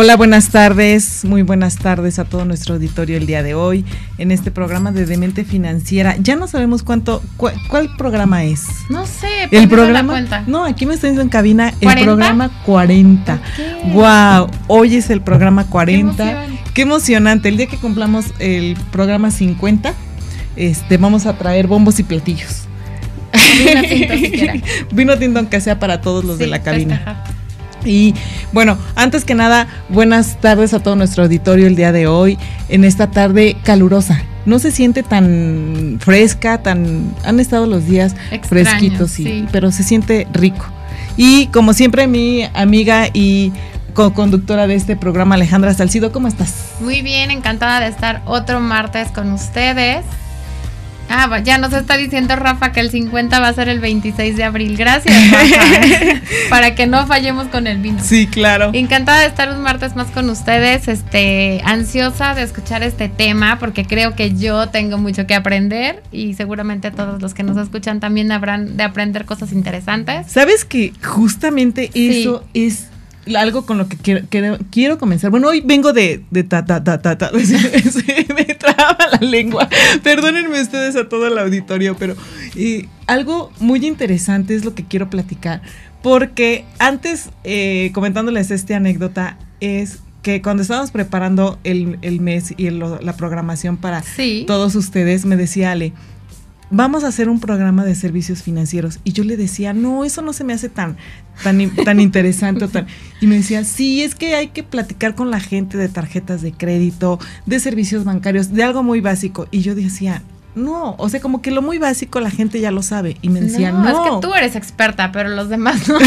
Hola, buenas tardes, muy buenas tardes a todo nuestro auditorio el día de hoy en este programa de Demente Financiera. Ya no sabemos cuánto, cuál programa es. No sé, el programa. No, aquí me estoy diciendo en cabina el programa 40. Wow, hoy es el programa 40. Qué, emocionante. El día que cumplamos el programa 50, este, vamos a traer bombos y platillos. Vino tinto, Vino tinto aunque sea para todos los de la cabina. Y bueno, antes que nada, buenas tardes a todo nuestro auditorio el día de hoy, en esta tarde calurosa. No se siente tan fresca, tan han estado los días fresquitos, sí, pero se siente rico. Y como siempre, mi amiga y co-conductora de este programa, Alejandra Salcido, ¿cómo estás? Muy bien, encantada de estar otro martes con ustedes. Ah, ya nos está diciendo Rafa que el 50 va a ser el 26 de abril. Gracias, Rafa. para que no fallemos con el vino. Sí, claro. Encantada de estar un martes más con ustedes. Este, ansiosa de escuchar este tema porque creo que yo tengo mucho que aprender y seguramente todos los que nos escuchan también habrán de aprender cosas interesantes. ¿Sabes que justamente eso es algo con lo que quiero, quiero, comenzar. Bueno, hoy vengo de, de ta, ta, ta, ta, ta. me traba la lengua. Perdónenme ustedes a todo el auditorio, pero algo muy interesante es lo que quiero platicar. Porque antes, eh, comentándoles esta anécdota, es que cuando estábamos preparando el, el mes y la programación para todos ustedes, me decía Ale, vamos a hacer un programa de servicios financieros. Y yo le decía, no, eso no se me hace tan, tan, tan interesante. tan... Y me decía, sí, es que hay que platicar con la gente de tarjetas de crédito, de servicios bancarios, de algo muy básico. Y yo decía, no, o sea, como que lo muy básico la gente ya lo sabe. Y me decía, no. es que tú eres experta, pero los demás no.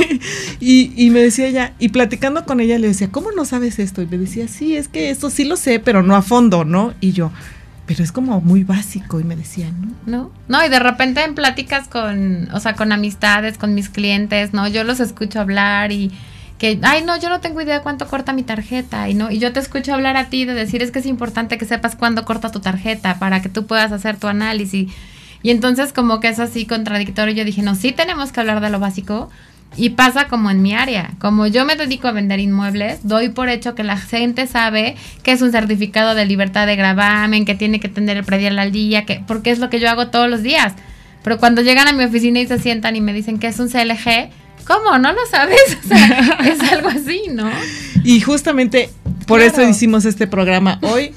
y, y me decía ella, y platicando con ella le decía, ¿cómo no sabes esto? Y me decía, sí, es que esto sí lo sé, pero no a fondo, ¿no? Y yo, pero es como muy básico y me decían, ¿no? No, no, y de repente en pláticas con, o sea, con amistades, con mis clientes, ¿no? Yo los escucho hablar y que, ay, no, yo no tengo idea cuánto corta mi tarjeta, y no, y yo te escucho hablar a ti de decir, es que es importante que sepas cuándo corta tu tarjeta para que tú puedas hacer tu análisis. Y entonces como que es así contradictorio, yo dije, no, sí tenemos que hablar de lo básico, y pasa como en mi área. Como yo me dedico a vender inmuebles, doy por hecho que la gente sabe que es un certificado de libertad de gravamen, que tiene que tener el predial al día, que, porque es lo que yo hago todos los días. Pero cuando llegan a mi oficina y se sientan y me dicen que es un CLG, ¿cómo? ¿No lo sabes? O sea, es algo así, ¿no? Y justamente por eso hicimos este programa hoy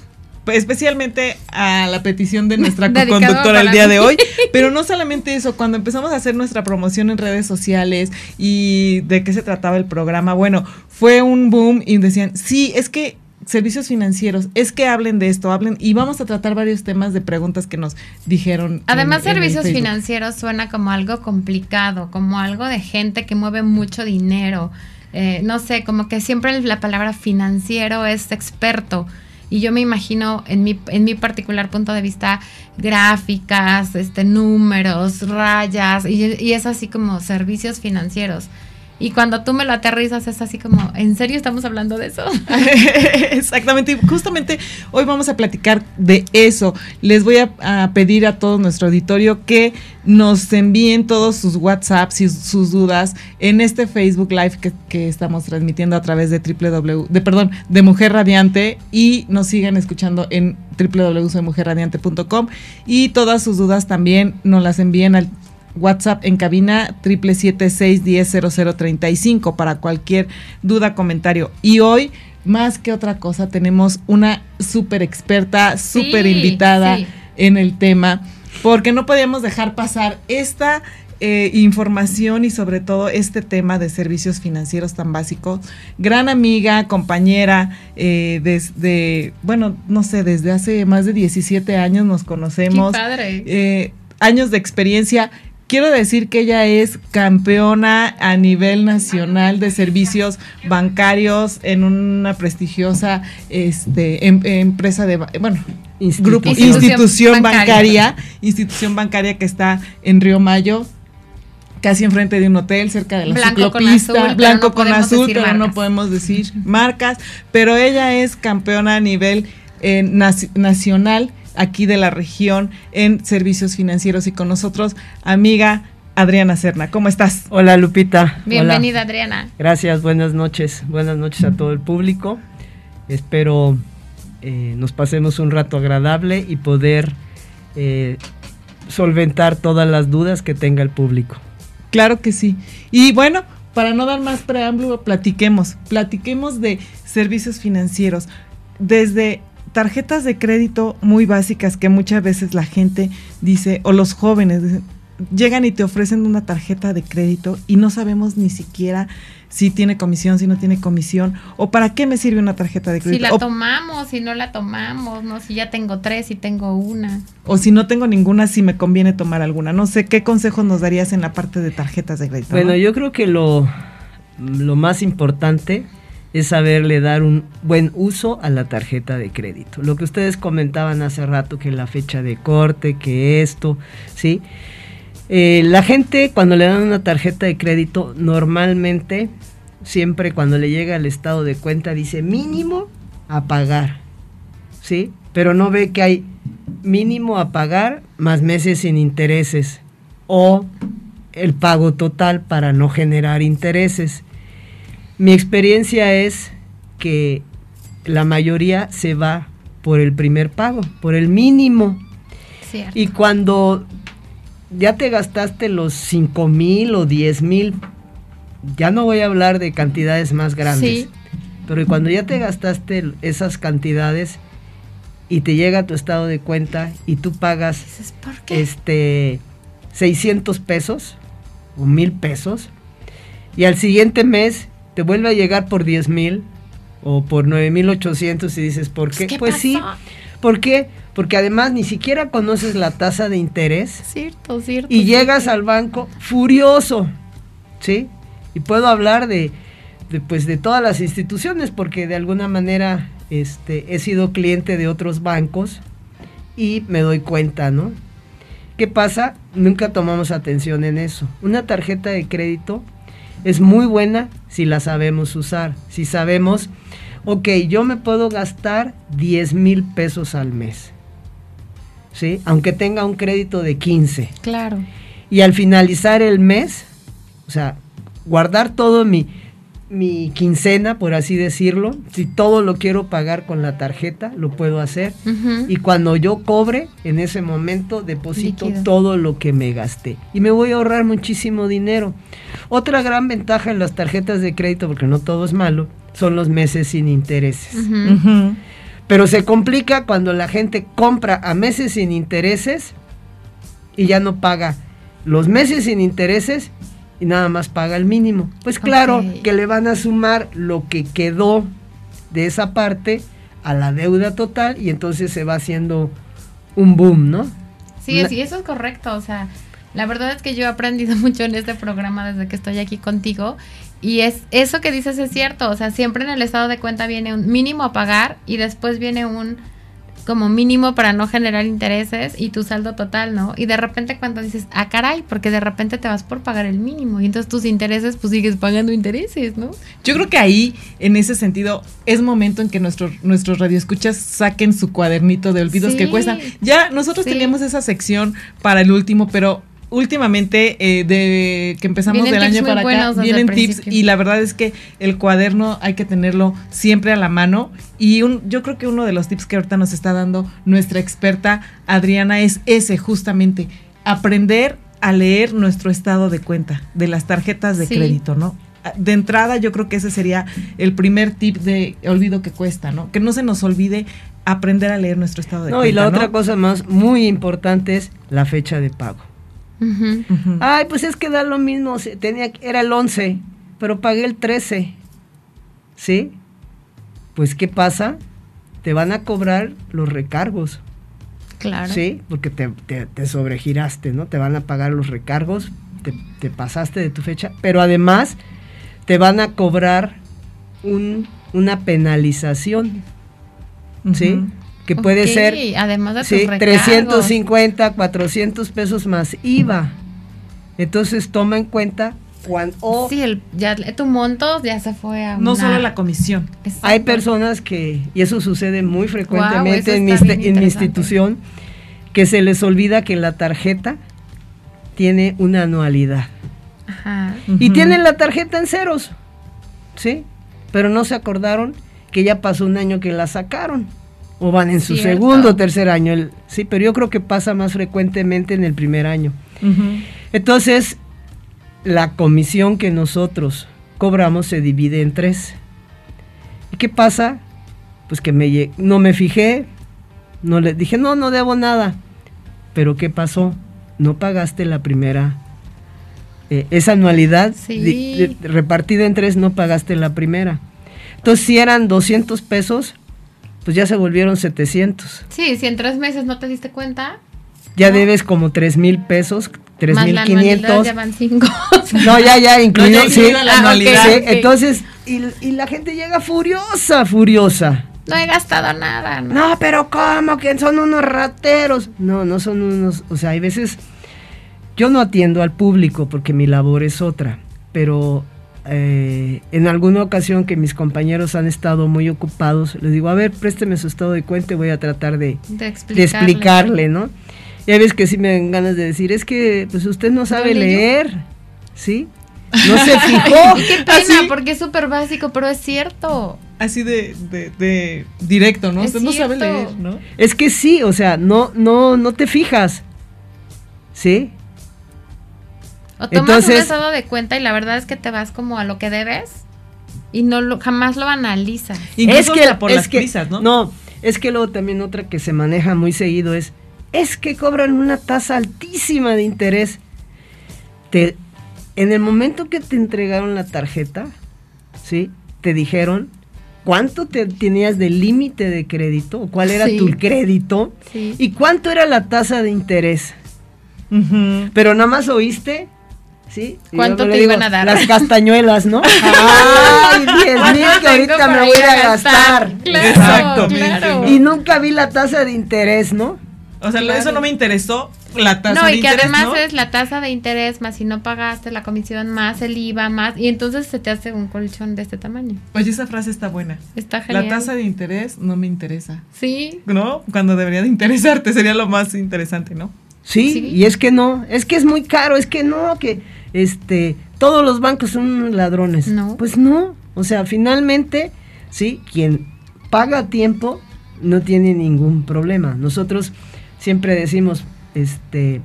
especialmente a la petición de nuestra conductora el día de hoy. Pero no solamente eso, cuando empezamos a hacer nuestra promoción en redes sociales y de qué se trataba el programa, bueno, fue un boom y decían, sí, es que servicios financieros, es que hablen de esto, hablen y vamos a tratar varios temas de preguntas que nos dijeron. Además, servicios financieros suena como algo complicado, como algo de gente que mueve mucho dinero. Eh, no sé, como que siempre la palabra financiero es experto y yo me imagino en mi, en mi particular punto de vista gráficas, este, números, rayas y, y es así como servicios financieros. Y cuando tú me lo aterrizas es así como, ¿en serio estamos hablando de eso? Exactamente, y justamente hoy vamos a platicar de eso. Les voy a, pedir a todo nuestro auditorio que nos envíen todos sus WhatsApps y sus dudas en este Facebook Live que, estamos transmitiendo a través de www, de perdón, de Mujer Radiante y nos sigan escuchando en www.mujerradiante.com y todas sus dudas también nos las envíen al WhatsApp en cabina triple siete seis diez cero cero treinta y cinco para cualquier duda, comentario. Y hoy, más que otra cosa, tenemos una súper experta, súper invitada en el tema, porque no podíamos dejar pasar esta eh, información y sobre todo este tema de servicios financieros tan básicos. Gran amiga, compañera, eh, desde, bueno, no sé, desde hace más de 17 años nos conocemos. padre. Eh, años de experiencia quiero decir que ella es campeona a nivel nacional de servicios bancarios en una prestigiosa este, em- empresa de, bueno, grupo, Institución institución bancaria. bancaria, institución bancaria que está en Río Mayo, casi enfrente de un hotel, cerca de la Blanco con ciclopista, azul, blanco no con azul, pero no marcas. podemos decir marcas, pero ella es campeona a nivel eh, naci- nacional aquí de la región en servicios financieros y con nosotros, amiga Adriana Serna, ¿cómo estás? Hola Lupita. Bienvenida, Hola. Adriana. Gracias, buenas noches. Buenas noches a todo el público. Espero eh, nos pasemos un rato agradable y poder eh, solventar todas las dudas que tenga el público. Claro que sí. Y bueno, para no dar más preámbulo, platiquemos. Platiquemos de servicios financieros. Desde tarjetas de crédito muy básicas que muchas veces la gente dice, o los jóvenes dicen, llegan y te ofrecen una tarjeta de crédito y no sabemos ni siquiera si tiene comisión, si no tiene comisión, o para qué me sirve una tarjeta de Si crédito. la o, tomamos, si no la tomamos, no, si ya tengo tres, si tengo una. o si no tengo ninguna, si me conviene tomar alguna. No sé, ¿qué consejos nos darías en la parte de tarjetas de crédito? Bueno, no? yo creo que lo, lo más importante es saberle dar un buen uso a la tarjeta de crédito. Lo que ustedes comentaban hace rato, que la fecha de corte, que esto, ¿sí? Eh, la gente cuando le dan una tarjeta de crédito, normalmente, siempre cuando le llega el estado de cuenta, dice mínimo a pagar, ¿sí? Pero no ve que hay mínimo a pagar más meses sin intereses o el pago total para no generar intereses. Mi experiencia es que la mayoría se va por el primer pago, por el mínimo. Cierto. Y cuando ya te gastaste los 5 mil o 10 mil, ya no voy a hablar de cantidades más grandes, Sí. pero cuando ya te gastaste esas cantidades y te llega tu estado de cuenta y tú pagas Dices, ¿por qué? este 600 pesos o mil pesos y al siguiente mes te vuelve a llegar por 10 mil o por 9800 y dices, ¿por qué? ¿Qué pues sí? ¿por qué? Porque además ni siquiera conoces la tasa de interés Cierto, cierto. y llegas cierto. al banco furioso, ¿sí? Y puedo hablar de, de, pues de todas las instituciones porque de alguna manera este, he sido cliente de otros bancos y me doy cuenta, ¿no? ¿Qué pasa? Nunca tomamos atención en eso. Una tarjeta de crédito es muy buena si la sabemos usar, si sabemos, ok, yo me puedo gastar 10 mil pesos al mes, ¿sí? Aunque tenga un crédito de 15 Claro. y al finalizar el mes, o sea, guardar todo mi, mi quincena, por así decirlo, si todo lo quiero pagar con la tarjeta, lo puedo hacer. Y cuando yo cobre, en ese momento deposito Líquido. todo lo que me gasté. Y me voy a ahorrar muchísimo dinero. Otra gran ventaja en las tarjetas de crédito, porque no todo es malo, son los meses sin intereses. Pero se complica cuando la gente compra a meses sin intereses y ya no paga los meses sin intereses y nada más paga el mínimo. Pues claro que le van a sumar lo que quedó de esa parte a la deuda total y entonces se va haciendo un boom, ¿no? Sí, sí, eso es correcto. O sea, la verdad es que yo he aprendido mucho en este programa desde que estoy aquí contigo. Y es eso que dices es cierto. O sea, siempre en el estado de cuenta viene un mínimo a pagar y después viene un como mínimo para no generar intereses y tu saldo total, ¿no? Y de repente cuando dices, ah, caray, porque de repente te vas por pagar el mínimo y entonces tus intereses pues sigues pagando intereses, ¿no? Yo creo que ahí, en ese sentido, es momento en que nuestros nuestros radioescuchas saquen su cuadernito de olvidos Sí. que cuestan. Ya nosotros Sí. teníamos esa sección para el último, pero últimamente eh, de que empezamos Vienen del año para acá vienen tips principio. y la verdad es que el cuaderno hay que tenerlo siempre a la mano y un, yo creo que uno de los tips que ahorita nos está dando nuestra experta Adriana es ese justamente aprender a leer nuestro estado de cuenta de las tarjetas de Sí. crédito, ¿no? De entrada yo creo que ese sería el primer tip de olvido que cuesta, ¿no? Que no se nos olvide aprender a leer nuestro estado de No, cuenta. y la ¿no? otra cosa más muy importante es la fecha de pago. Ay, pues es que da lo mismo, tenía era el 11, pero pagué el 13. ¿Sí? Pues ¿qué pasa? Te van a cobrar los recargos. Claro. Sí, porque te, te- te sobregiraste, ¿no? Te van a pagar los recargos, te, te pasaste de tu fecha, pero además te van a cobrar un- una penalización, ¿sí? Que puede ser Además de tus sí, recargos. 350, 400 pesos más IVA. Entonces toma en cuenta cuando Sí, el, ya, tu monto ya se fue a No una- solo la comisión. Exacto. hay personas que, y eso sucede muy frecuentemente en, mi, en institución, que se les olvida que la tarjeta tiene una anualidad. Ajá. Y tienen la tarjeta en ceros, ¿sí? Pero no se acordaron que ya pasó un año que la sacaron. O van en su Cierto. segundo o tercer año. el- sí, pero yo creo que pasa más frecuentemente en el primer año. Entonces, la comisión que nosotros cobramos se divide en tres. ¿Y qué pasa? Pues que me no me fijé, no le dije, no, no debo nada. Pero ¿qué pasó? No pagaste la primera. eh, esa anualidad Sí. di- de- repartida en tres, no pagaste la primera. Entonces, si eran 200 pesos, pues ya se volvieron 700. Sí, si en tres meses no te diste cuenta, Ya No. debes como 3 mil pesos, tres más mil la anualidad 500. ya van cinco. No, ya, ya, incluido, ya sí. la Ah. Sí, entonces, y, y la gente llega furiosa, furiosa. No he gastado nada. ¿no? No, pero ¿cómo? Que son unos rateros. No, no son unos, o sea, hay veces, yo no atiendo al público porque mi labor es otra, pero eh, en alguna ocasión que mis compañeros han estado muy ocupados, les digo, a ver, présteme su estado de cuenta y voy a tratar de, De de explicarle. ¿no? Y hay veces que sí me dan ganas de decir, es que pues usted no sabe leer, ¿sí? No se fijó. Qué pena, Así. porque es súper básico, pero es cierto. Así de, de, de directo, ¿no? Es Usted no sabe leer, ¿no? Es que sí, o sea, no, no, no te fijas, ¿sí? O tomas Entonces- un estado de cuenta y la verdad es que te vas como a lo que debes y no lo, jamás lo analizas. Incluso hasta por las que- prisas, ¿no? No, es que luego también otra que se maneja muy seguido es, es que cobran una tasa altísima de interés. Te, en el momento que te entregaron la tarjeta, ¿sí? Te dijeron cuánto te tenías de límite de crédito, o cuál era Sí. tu crédito, Sí. y cuánto era la tasa de interés. Pero nada más oíste, ¿Cuánto te iban a dar? Las castañuelas, ¿no? ¡Ay, 10 mil que ahorita me voy a gastar! Claro, Exactamente, claro. ¿no? Y nunca vi la tasa de interés, ¿no? O sea, Claro. eso no me interesó, la tasa No, de y que interés, además ¿no? es la tasa de interés más si no pagaste la comisión más el IVA más y entonces se te hace un colchón de este tamaño. Oye, esa frase está buena. Está genial. La tasa de interés no me interesa, Sí. ¿no? Cuando debería de interesarte, sería lo más interesante, ¿no? Sí, Sí. y es que no, es que es muy caro, es que no, que este, todos los bancos son ladrones. No. Pues no, o sea, finalmente, sí, quien paga a tiempo no tiene ningún problema. Nosotros siempre decimos, este,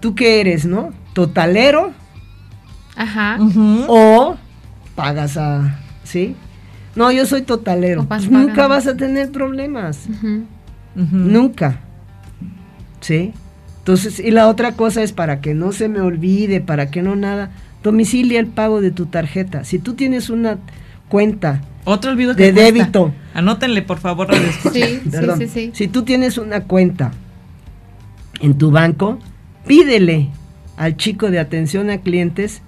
¿tú qué eres, no? ¿Totalero Ajá. O pagas a, sí? No, yo soy totalero. Vas Pues nunca vas a tener problemas. Nunca. ¿Sí? Entonces, y la otra cosa es para que no se me olvide, para que no nada, domicilia el pago de tu tarjeta. Si tú tienes una cuenta, Otro olvido que De cuesta. débito. Anótenle, por favor, radio. Sí, sí, perdón, sí, sí. si tú tienes una cuenta en tu banco, pídele al chico de atención a clientes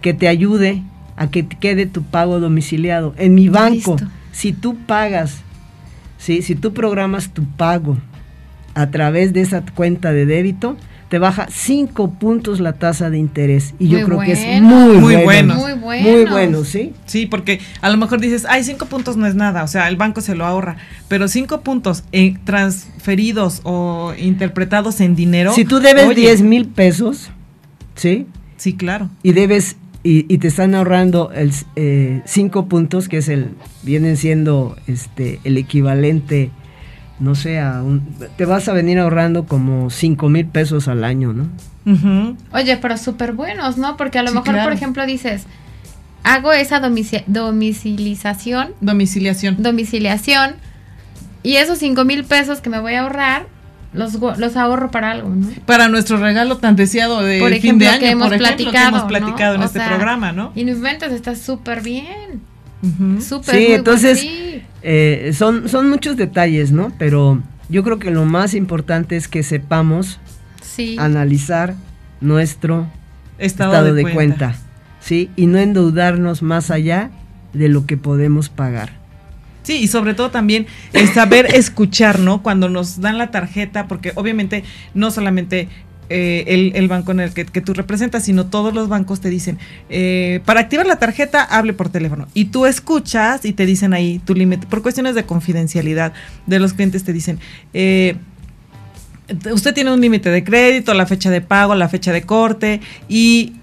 que te ayude a que te quede tu pago domiciliado. En mi banco, Listo. si tú pagas, ¿sí? si tú programas tu pago a través de esa cuenta de débito, te baja cinco puntos la tasa de interés. Y yo Muy creo que es muy, Muy bueno. Muy bueno. Muy bueno, ¿sí? Sí, porque a lo mejor dices, ay, cinco puntos no es nada, o sea, el banco se lo ahorra, pero cinco puntos eh, transferidos o interpretados en dinero. Si tú debes oye, 10 mil pesos, ¿sí? Sí, claro. y debes y, y te están ahorrando el eh, cinco puntos que es el vienen siendo este el equivalente no sé a un, te vas a venir ahorrando como cinco mil pesos al año no. Oye, pero súper buenos, ¿no? Porque a lo Sí, mejor, claro. por ejemplo, dices, hago esa domici- domicilización, Domiciliación. domiciliación, y esos cinco mil pesos que me voy a ahorrar, los, los ahorro para algo, ¿no? Para nuestro regalo tan deseado de Por fin de año, que hemos por ejemplo, que platicado, hemos platicado en este sea, programa, ¿no? Y no inventes, está súper bien. Súper Sí, entonces- sí. Eh, son son muchos detalles no pero yo creo que lo más importante es que sepamos Sí. analizar nuestro Estado, estado, de, de, cuenta. cuenta. ¿sí? Y no endeudarnos más allá de lo que podemos pagar. Sí, y sobre todo también el saber escuchar, ¿no? Cuando nos dan la tarjeta, porque obviamente no solamente eh, el, banco en el que, tú representas, sino todos los bancos te dicen, eh, para activar la tarjeta, hable por teléfono. Y tú escuchas y te dicen ahí tu límite, por cuestiones de confidencialidad de los clientes te dicen, eh, usted tiene un límite de crédito, la fecha de pago, la fecha de corte y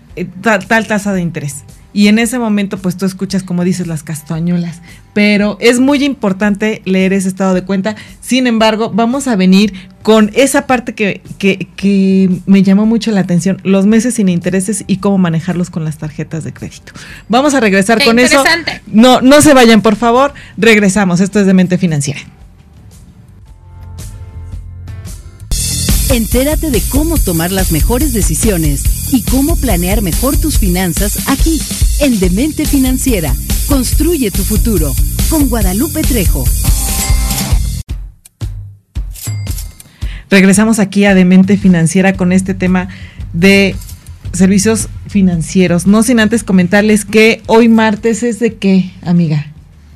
tal, tal tasa de interés. Y en ese momento, pues tú escuchas, como dices, las castañuelas. Pero es muy importante leer ese estado de cuenta. Sin embargo, vamos a venir con esa parte que, que, que me llamó mucho la atención, los meses sin intereses y cómo manejarlos con las tarjetas de crédito. Vamos a regresar Qué con eso. interesante. No, no se vayan, por favor. Regresamos. Esto es de mente financiera. Entérate de cómo tomar las mejores decisiones y cómo planear mejor tus finanzas aquí, en Demente Financiera. Construye tu futuro con Guadalupe Trejo. Regresamos aquí a Demente Financiera con este tema de servicios financieros. No sin antes comentarles que hoy martes es de qué, amiga?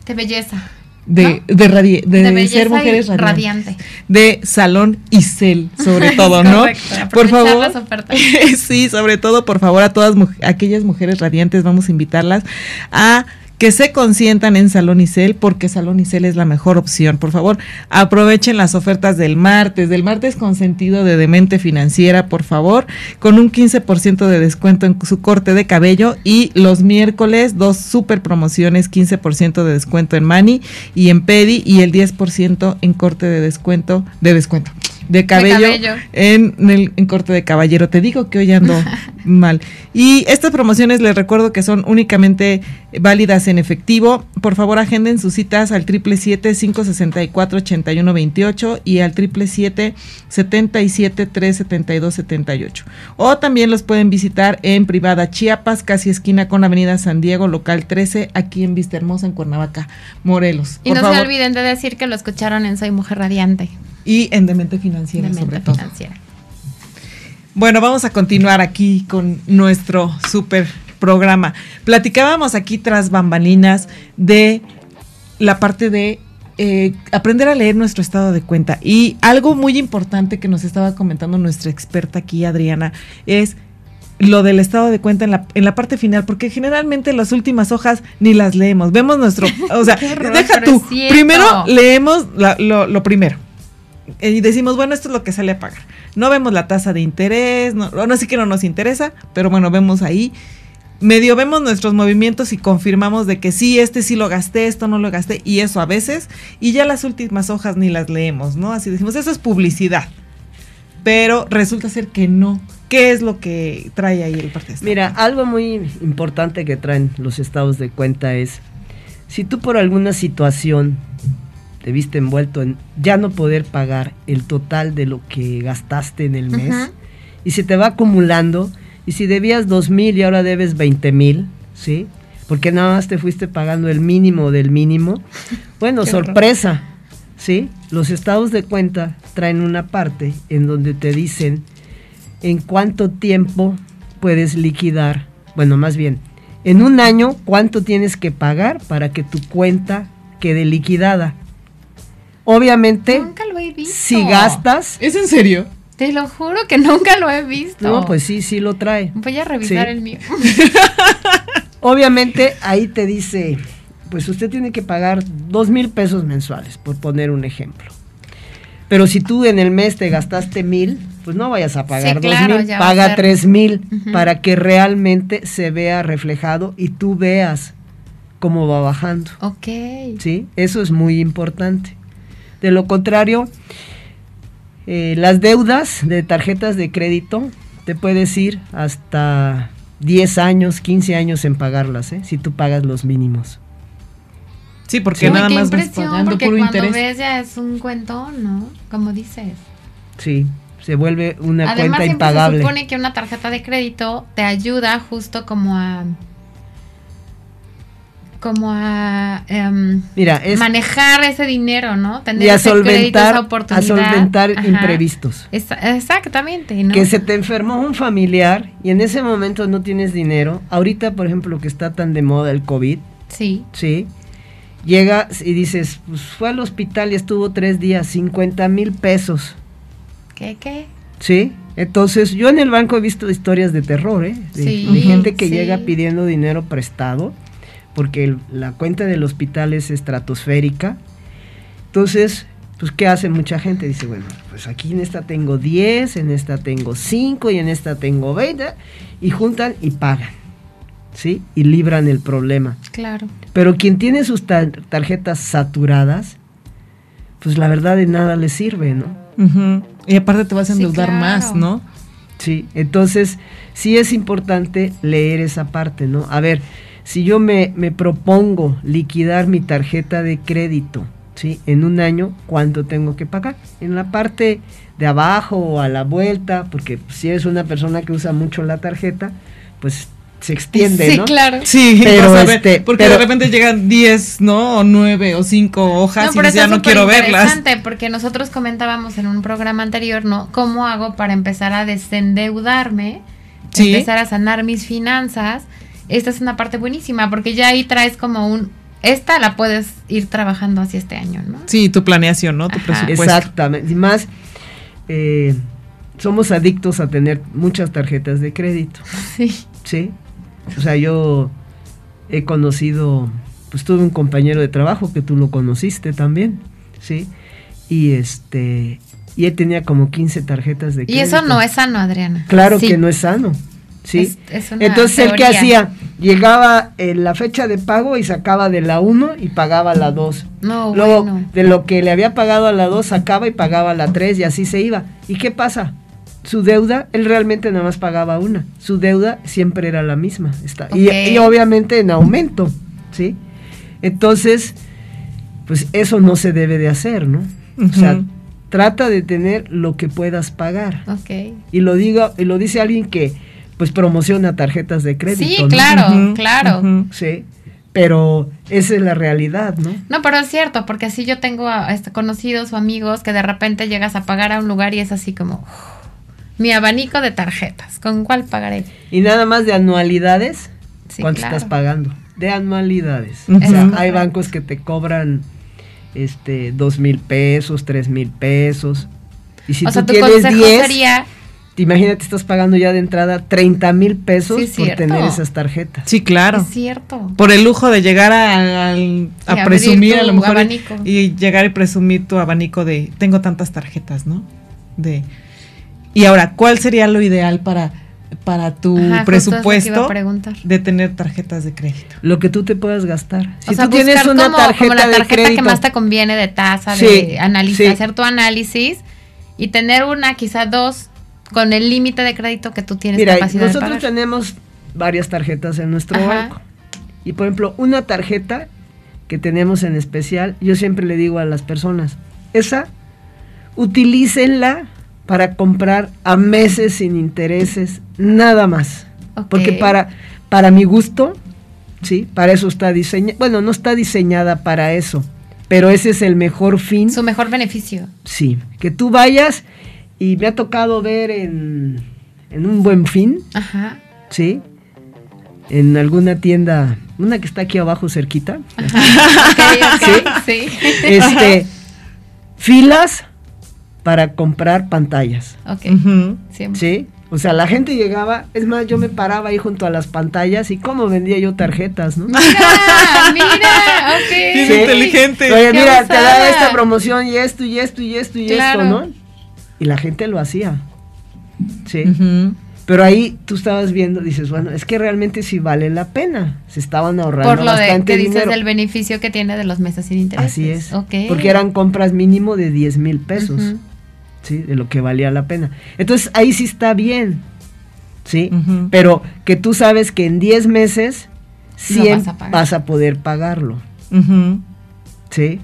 De belleza. De, de, ser mujeres radiantes. radiante. De salón y cel, sobre todo, ¿no? Correcto, Por favor. las ofertas. sí, sobre todo, por favor, a todas mu- aquellas mujeres radiantes, vamos a invitarlas a que se consientan en Salón Isel, porque Salón Isel es la mejor opción. Por favor, aprovechen las ofertas del martes, del martes con sentido de demente financiera, por favor, con un 15% de descuento en su corte de cabello. Y los miércoles dos super promociones, 15% de descuento en Mani y en Pedi y el 10% en corte de descuento, de descuento, de cabello, cabello. En, el, en corte de caballero. Te digo que hoy ando mal. Y estas promociones les recuerdo que son únicamente válidas en efectivo. Por favor, agenden sus citas al 777-564-8128 y al 777-372-78. O también los pueden visitar en privada Chiapas, casi esquina con Avenida San Diego, local 13, aquí en Vista Hermosa, en Cuernavaca, Morelos. Y no favor. se olviden de decir que lo escucharon en Soy Mujer Radiante. Y en Demente Financiera, de sobre todo. financiera. Bueno, vamos a continuar aquí con nuestro super programa. Platicábamos aquí tras bambalinas de la parte de eh, aprender a leer nuestro estado de cuenta. Y algo muy importante que nos estaba comentando nuestra experta aquí, Adriana, es lo del estado de cuenta en la, en la parte final, porque generalmente las últimas hojas ni las leemos. Vemos nuestro, o sea, deja tú, primero leemos la- lo, lo primero. Eh, Y decimos, bueno, esto es lo que sale a pagar. No vemos la tasa de interés, no, no así que no nos interesa, pero bueno, vemos ahí. Medio vemos nuestros movimientos y confirmamos de que sí, este sí lo gasté, esto no lo gasté, y eso a veces, y ya las últimas hojas ni las leemos, ¿no? Así decimos, eso es publicidad. Pero resulta ser que no. ¿Qué es lo que trae ahí el parte? Mira, algo muy importante que traen los estados de cuenta es, si tú por alguna situación te viste envuelto en ya no poder pagar el total de lo que gastaste en el mes, y se te va acumulando, y si debías dos mil y ahora debes 20 mil, ¿sí? Porque nada más te fuiste pagando el mínimo del mínimo. Bueno, sorpresa, ¿sí? Los estados de cuenta traen una parte en donde te dicen en cuánto tiempo puedes liquidar, bueno, más bien, en un año cuánto tienes que pagar para que tu cuenta quede liquidada. Obviamente, Nunca lo he visto. si gastas, ¿Es en serio? Te lo juro que nunca lo he visto. no, pues sí, sí lo trae. Voy a revisar Sí. el mío. Obviamente ahí te dice, pues usted tiene que pagar dos mil pesos mensuales, por poner un ejemplo. Pero si tú en el mes te gastaste mil, pues no vayas a pagar Sí, dos claro, mil, paga tres mil para que realmente se vea reflejado y tú veas cómo va bajando. Ok. ¿sí? Eso es muy importante. De lo contrario, eh, las deudas de tarjetas de crédito te puedes ir hasta 10 años, 15 años en pagarlas, ¿eh? si tú pagas los mínimos. Sí, porque nada más vas pagando porque puro cuando interés. ves ya es un cuentón, ¿no? Como dices. Sí, se vuelve una Además, cuenta siempre impagable. se supone que una tarjeta de crédito te ayuda justo como a como a em, Mira, es manejar ese dinero, ¿no? Tener y a solventar, esa a solventar Ajá. imprevistos. Exactamente, ¿no? Que se te enfermó un familiar y en ese momento no tienes dinero. Ahorita, por ejemplo, que está tan de moda el COVID, Sí, ¿sí? Llegas y dices, pues fue al hospital y estuvo tres días, 50 mil pesos, ¿qué, qué? ¿sí? Entonces, yo en el banco he visto historias de terror, ¿eh? De, Sí, de gente que sí. llega pidiendo dinero prestado, porque el- la cuenta del hospital es estratosférica. Entonces, pues, ¿qué hace mucha gente? Dice, bueno, pues aquí en esta tengo 10, en esta tengo 5 y en esta tengo 20, y juntan y pagan, ¿sí? Y libran el problema. Claro. Pero quien tiene sus tar- tarjetas saturadas, pues la verdad de nada le sirve, ¿no? Y aparte te vas a Sí, endeudar claro. más, ¿no? Sí, entonces sí es importante leer esa parte, ¿no? A ver, si yo me, me propongo liquidar mi tarjeta de crédito, ¿sí? En un año, ¿cuánto tengo que pagar? En la parte de abajo o a la vuelta, porque si eres una persona que usa mucho la tarjeta, pues se extiende, sí, ¿no? claro. Sí, Pero, vas a ver, este, porque pero- de repente llegan 10, ¿no? O 9 o 5 hojas y pero dices, ya no quiero verlas. Porque nosotros comentábamos en un programa anterior, ¿no? ¿Cómo hago para empezar a desendeudarme? Sí. Empezar a sanar mis finanzas. Esta es una parte buenísima porque ya ahí traes como un... Esta la puedes ir trabajando hacia este año, ¿no? Sí, tu planeación, ¿no? Tu Ajá. presupuesto. Exactamente. Y más, eh, somos adictos a tener muchas tarjetas de crédito. Sí. Sí. O sea, yo he conocido, pues tuve un compañero de trabajo que tú lo conociste también, ¿sí? Y este, y él tenía como 15 tarjetas de Y crédito. eso no es sano, Adriana. Claro Sí. que no es sano, ¿sí? Es- es una Entonces, ¿él qué teoría. hacía? Llegaba en la fecha de pago y sacaba de la 1 y pagaba la 2. No, Luego, bueno. de lo que le había pagado a la 2, sacaba y pagaba la 3 y así se iba. ¿Y qué pasa? Su deuda, él realmente nada más pagaba una. Su deuda siempre era la misma. Está, y, obviamente en aumento, ¿sí? Entonces, pues eso no se debe de hacer, ¿no? O sea, trata de tener lo que puedas pagar. Ok. Y lo digo, y lo dice alguien que pues promociona tarjetas de crédito. Sí, ¿no? claro, claro. Sí, pero esa es la realidad, ¿no? No, pero es cierto, porque así yo tengo a, este, conocidos o amigos que de repente llegas a pagar a un lugar y es así como mi abanico de tarjetas, ¿con cuál pagaré? Y nada más de anualidades, Sí, ¿cuánto claro. estás pagando? De anualidades. O sea, hay bancos que te cobran este dos mil pesos, tres mil pesos. Y si o sea, tú tu tienes consejo 10, sería, imagínate, estás pagando ya de entrada 30 mil pesos Sí, por tener esas tarjetas. Sí, claro. es cierto. Por el lujo de llegar a, presumir a lo mejor y- abanico. y llegar y presumir tu abanico de tengo tantas tarjetas, ¿no? De y ahora, ¿cuál sería lo ideal para para tu Ajá, presupuesto de tener tarjetas de crédito? Lo que tú te puedas gastar. Si o sea, tú tienes una como, tarjeta como la de tarjeta crédito, que más te conviene de tasa, Sí, de análisis, sí. hacer tu análisis y tener una, quizá dos, con el límite de crédito que tú tienes Mira, capacidad de nosotros pagar. tenemos varias tarjetas en nuestro Ajá. banco. Y por ejemplo, una tarjeta que tenemos en especial, yo siempre le digo a las personas, esa utilícenla para comprar a meses sin intereses, nada más. Porque para, para mi gusto, sí, para eso está diseñada, bueno, no está diseñada para eso, pero ese es el mejor fin. Su mejor beneficio. Sí, que tú vayas y me ha tocado ver en, en un buen fin, Ajá. ¿sí? En alguna tienda, una que está aquí abajo cerquita, Ok, ok, sí. este, filas para comprar pantallas, Ok. Siempre. ¿sí? O sea, la gente llegaba, es más, yo me paraba ahí junto a las pantallas y cómo vendía yo tarjetas, ¿no? Mira, mira, ok. Sí. inteligente. Oye, Qué mira, te da esta promoción y esto y esto y esto y Claro. esto, ¿no? Y la gente lo hacía. Sí. Pero ahí tú estabas viendo, dices, bueno, es que realmente sí vale la pena. Se estaban ahorrando Por lo de bastante que dices dinero. del beneficio que tiene de los meses sin intereses. Así es. Ok. Porque eran compras mínimo de 10 mil pesos. ¿sí? De lo que valía la pena. Entonces ahí sí está bien, ¿sí? Pero que tú sabes que en 10 meses siempre vas a pagar. vas a poder pagarlo. ¿sí?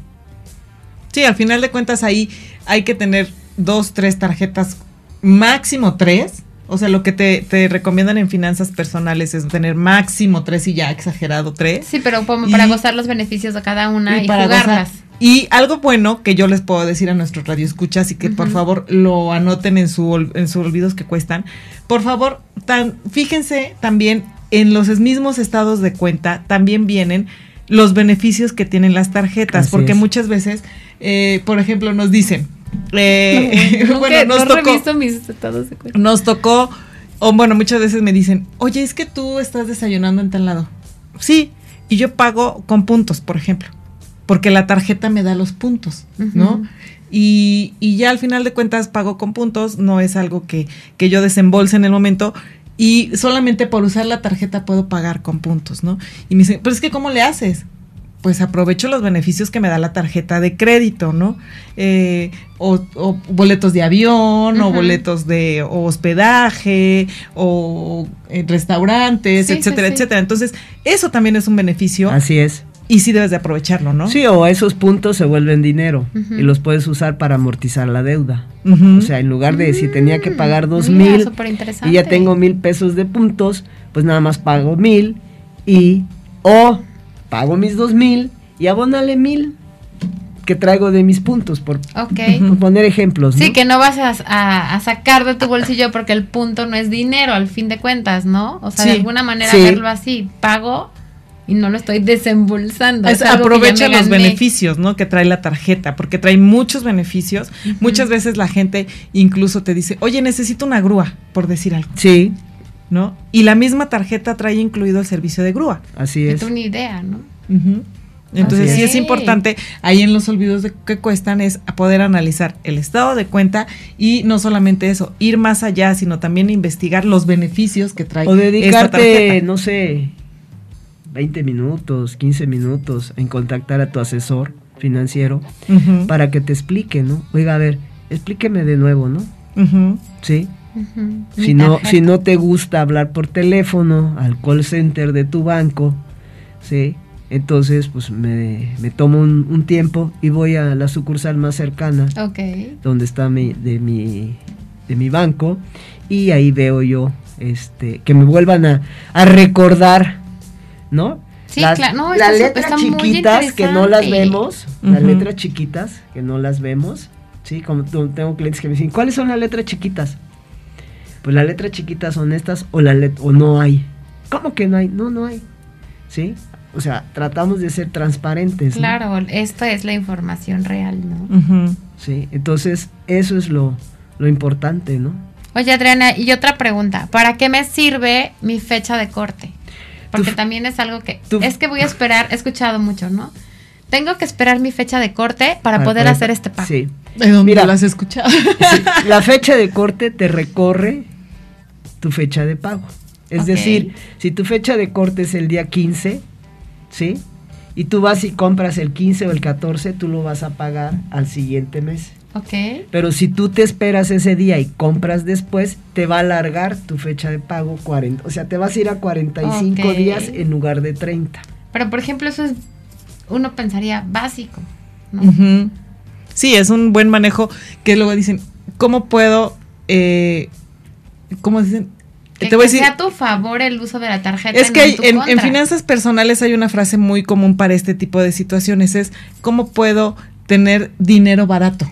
Sí, al final de cuentas ahí hay que tener dos, tres tarjetas, máximo tres, O sea, lo que te, te recomiendan en finanzas personales es tener máximo tres y ya exagerado tres. Sí, pero como para Y- gozar los beneficios de cada una y, para jugarlas. gozar. Y algo bueno que yo les puedo decir a nuestros radioescuchas y que por favor lo anoten en su en sus olvidos que cuestan. Por favor, tan, fíjense también en los mismos estados de cuenta también vienen los beneficios que tienen las tarjetas, Así porque es. muchas veces, eh, por ejemplo, nos dicen, eh, No, bueno, nos no tocó, reviso mis estados de cuenta. nos tocó, o bueno, muchas veces me dicen, oye, es que tú estás desayunando en tal lado. Sí, y yo pago con puntos, por ejemplo, porque la tarjeta me da los puntos, ¿no? Y, y ya al final de cuentas pago con puntos, no es algo que, que yo desembolse en el momento. Y solamente por usar la tarjeta puedo pagar con puntos, ¿no? Y me dicen, pero es que ¿cómo le haces? Pues aprovecho los beneficios que me da la tarjeta de crédito, ¿no? Eh, o, o boletos de avión, o boletos de hospedaje, o eh, restaurantes, Sí, etcétera, sí. etcétera. Entonces, eso también es un beneficio Así es. y sí debes de aprovecharlo, ¿no? Sí, o esos puntos se vuelven dinero y los puedes usar para amortizar la deuda. O sea, en lugar de si tenía que pagar dos Mm, Mira, mil y ya tengo mil pesos de puntos, pues nada más pago mil y o pago mis dos mil y abónale mil que traigo de mis puntos, por, poner ejemplos. ¿no? Sí, que no vas a, a- a sacar de tu bolsillo porque el punto no es dinero, al fin de cuentas, ¿no? O sea, de alguna manera Sí. verlo así, pago y no lo estoy desembolsando. Es- es aprovecha los beneficios, ¿no? Que trae la tarjeta, porque trae muchos beneficios. Muchas veces la gente incluso te dice, oye, necesito una grúa, por decir algo, Sí, ¿no? Y la misma tarjeta trae incluido el servicio de grúa. así es. tú ni idea, ¿no? Entonces sí es. es importante, ahí en los olvidos de que cuestan es poder analizar el estado de cuenta y no solamente eso, ir más allá, sino también investigar los beneficios que trae O esta dedicarte, tarjeta. no sé, 20 minutos, 15 minutos en contactar a tu asesor financiero para que te explique, ¿no? Oiga, a ver, explíqueme de nuevo, ¿no? ujú. Sí. Si no, si no te gusta hablar por teléfono al call center de tu banco, ¿sí? Entonces, pues me, me tomo un, un tiempo y voy a la sucursal más cercana, donde está mi, de mi, de mi banco, y ahí veo yo, este, que me vuelvan a, a recordar, ¿no? Sí, claro, no, las está su- letras está muy chiquitas que no las vemos, las letras chiquitas que no las vemos, sí, como tengo clientes que me dicen, ¿cuáles son las letras chiquitas? Pues las letras chiquitas son estas o la let- o no hay. ¿Cómo que no hay? No, no hay. ¿Sí? O sea, tratamos de ser transparentes. ¿no? Claro, esto es la información real, ¿no? Sí, entonces eso es lo, lo importante, ¿no? Oye, Adriana, y otra pregunta. ¿Para qué me sirve mi fecha de corte? Porque Tu- también es algo que... tu- Es que voy a esperar, he escuchado mucho, ¿no? Tengo que esperar mi fecha de corte para Ah, poder hacer este pago. Sí. ¿De dónde Mira. lo has escuchado? Sí, La fecha de corte te recorre tu fecha de pago. Es decir, si tu fecha de corte es el día 15, ¿sí? Y tú vas y compras el 15 o el 14, tú lo vas a pagar al siguiente mes. Ok. Pero si tú te esperas ese día y compras después, te va a alargar tu fecha de pago 40. O sea, te vas a ir a 45 Ok. días en lugar de 30. Pero, por ejemplo, eso es... Uno pensaría básico, ¿no? Sí, es un buen manejo que luego dicen, ¿cómo puedo, eh, cómo dicen? Que, Te voy a que decir, sea a tu favor el uso de la tarjeta. es que no hay- tu en, finanzas personales hay una frase muy común para este tipo de situaciones, es, ¿cómo puedo tener dinero barato?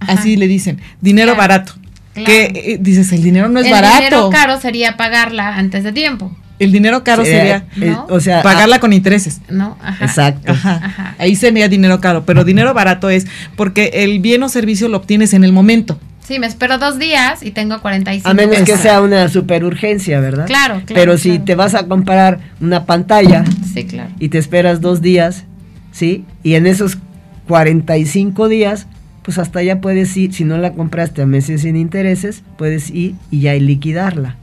Ajá. Así le dicen, dinero Claro, barato. claro. Que eh, dices, el dinero no es el barato. dinero caro sería pagarla antes de tiempo, El dinero caro sería, eh, ¿no? o sea, pagarla con intereses. ¿no? Ajá. Exacto. Ajá. Ajá. Ahí sería dinero caro, pero dinero barato es porque el bien o servicio lo obtienes en el momento. Sí, me espero dos días y tengo 45 A menos que sea una super urgencia, ¿verdad? Claro, claro, Pero si claro. te vas a comprar una pantalla Sí, claro. y te esperas dos días, ¿sí? Y en esos 45 días, pues hasta ya puedes ir, si no la compraste a meses sin intereses, puedes ir y ya liquidarla.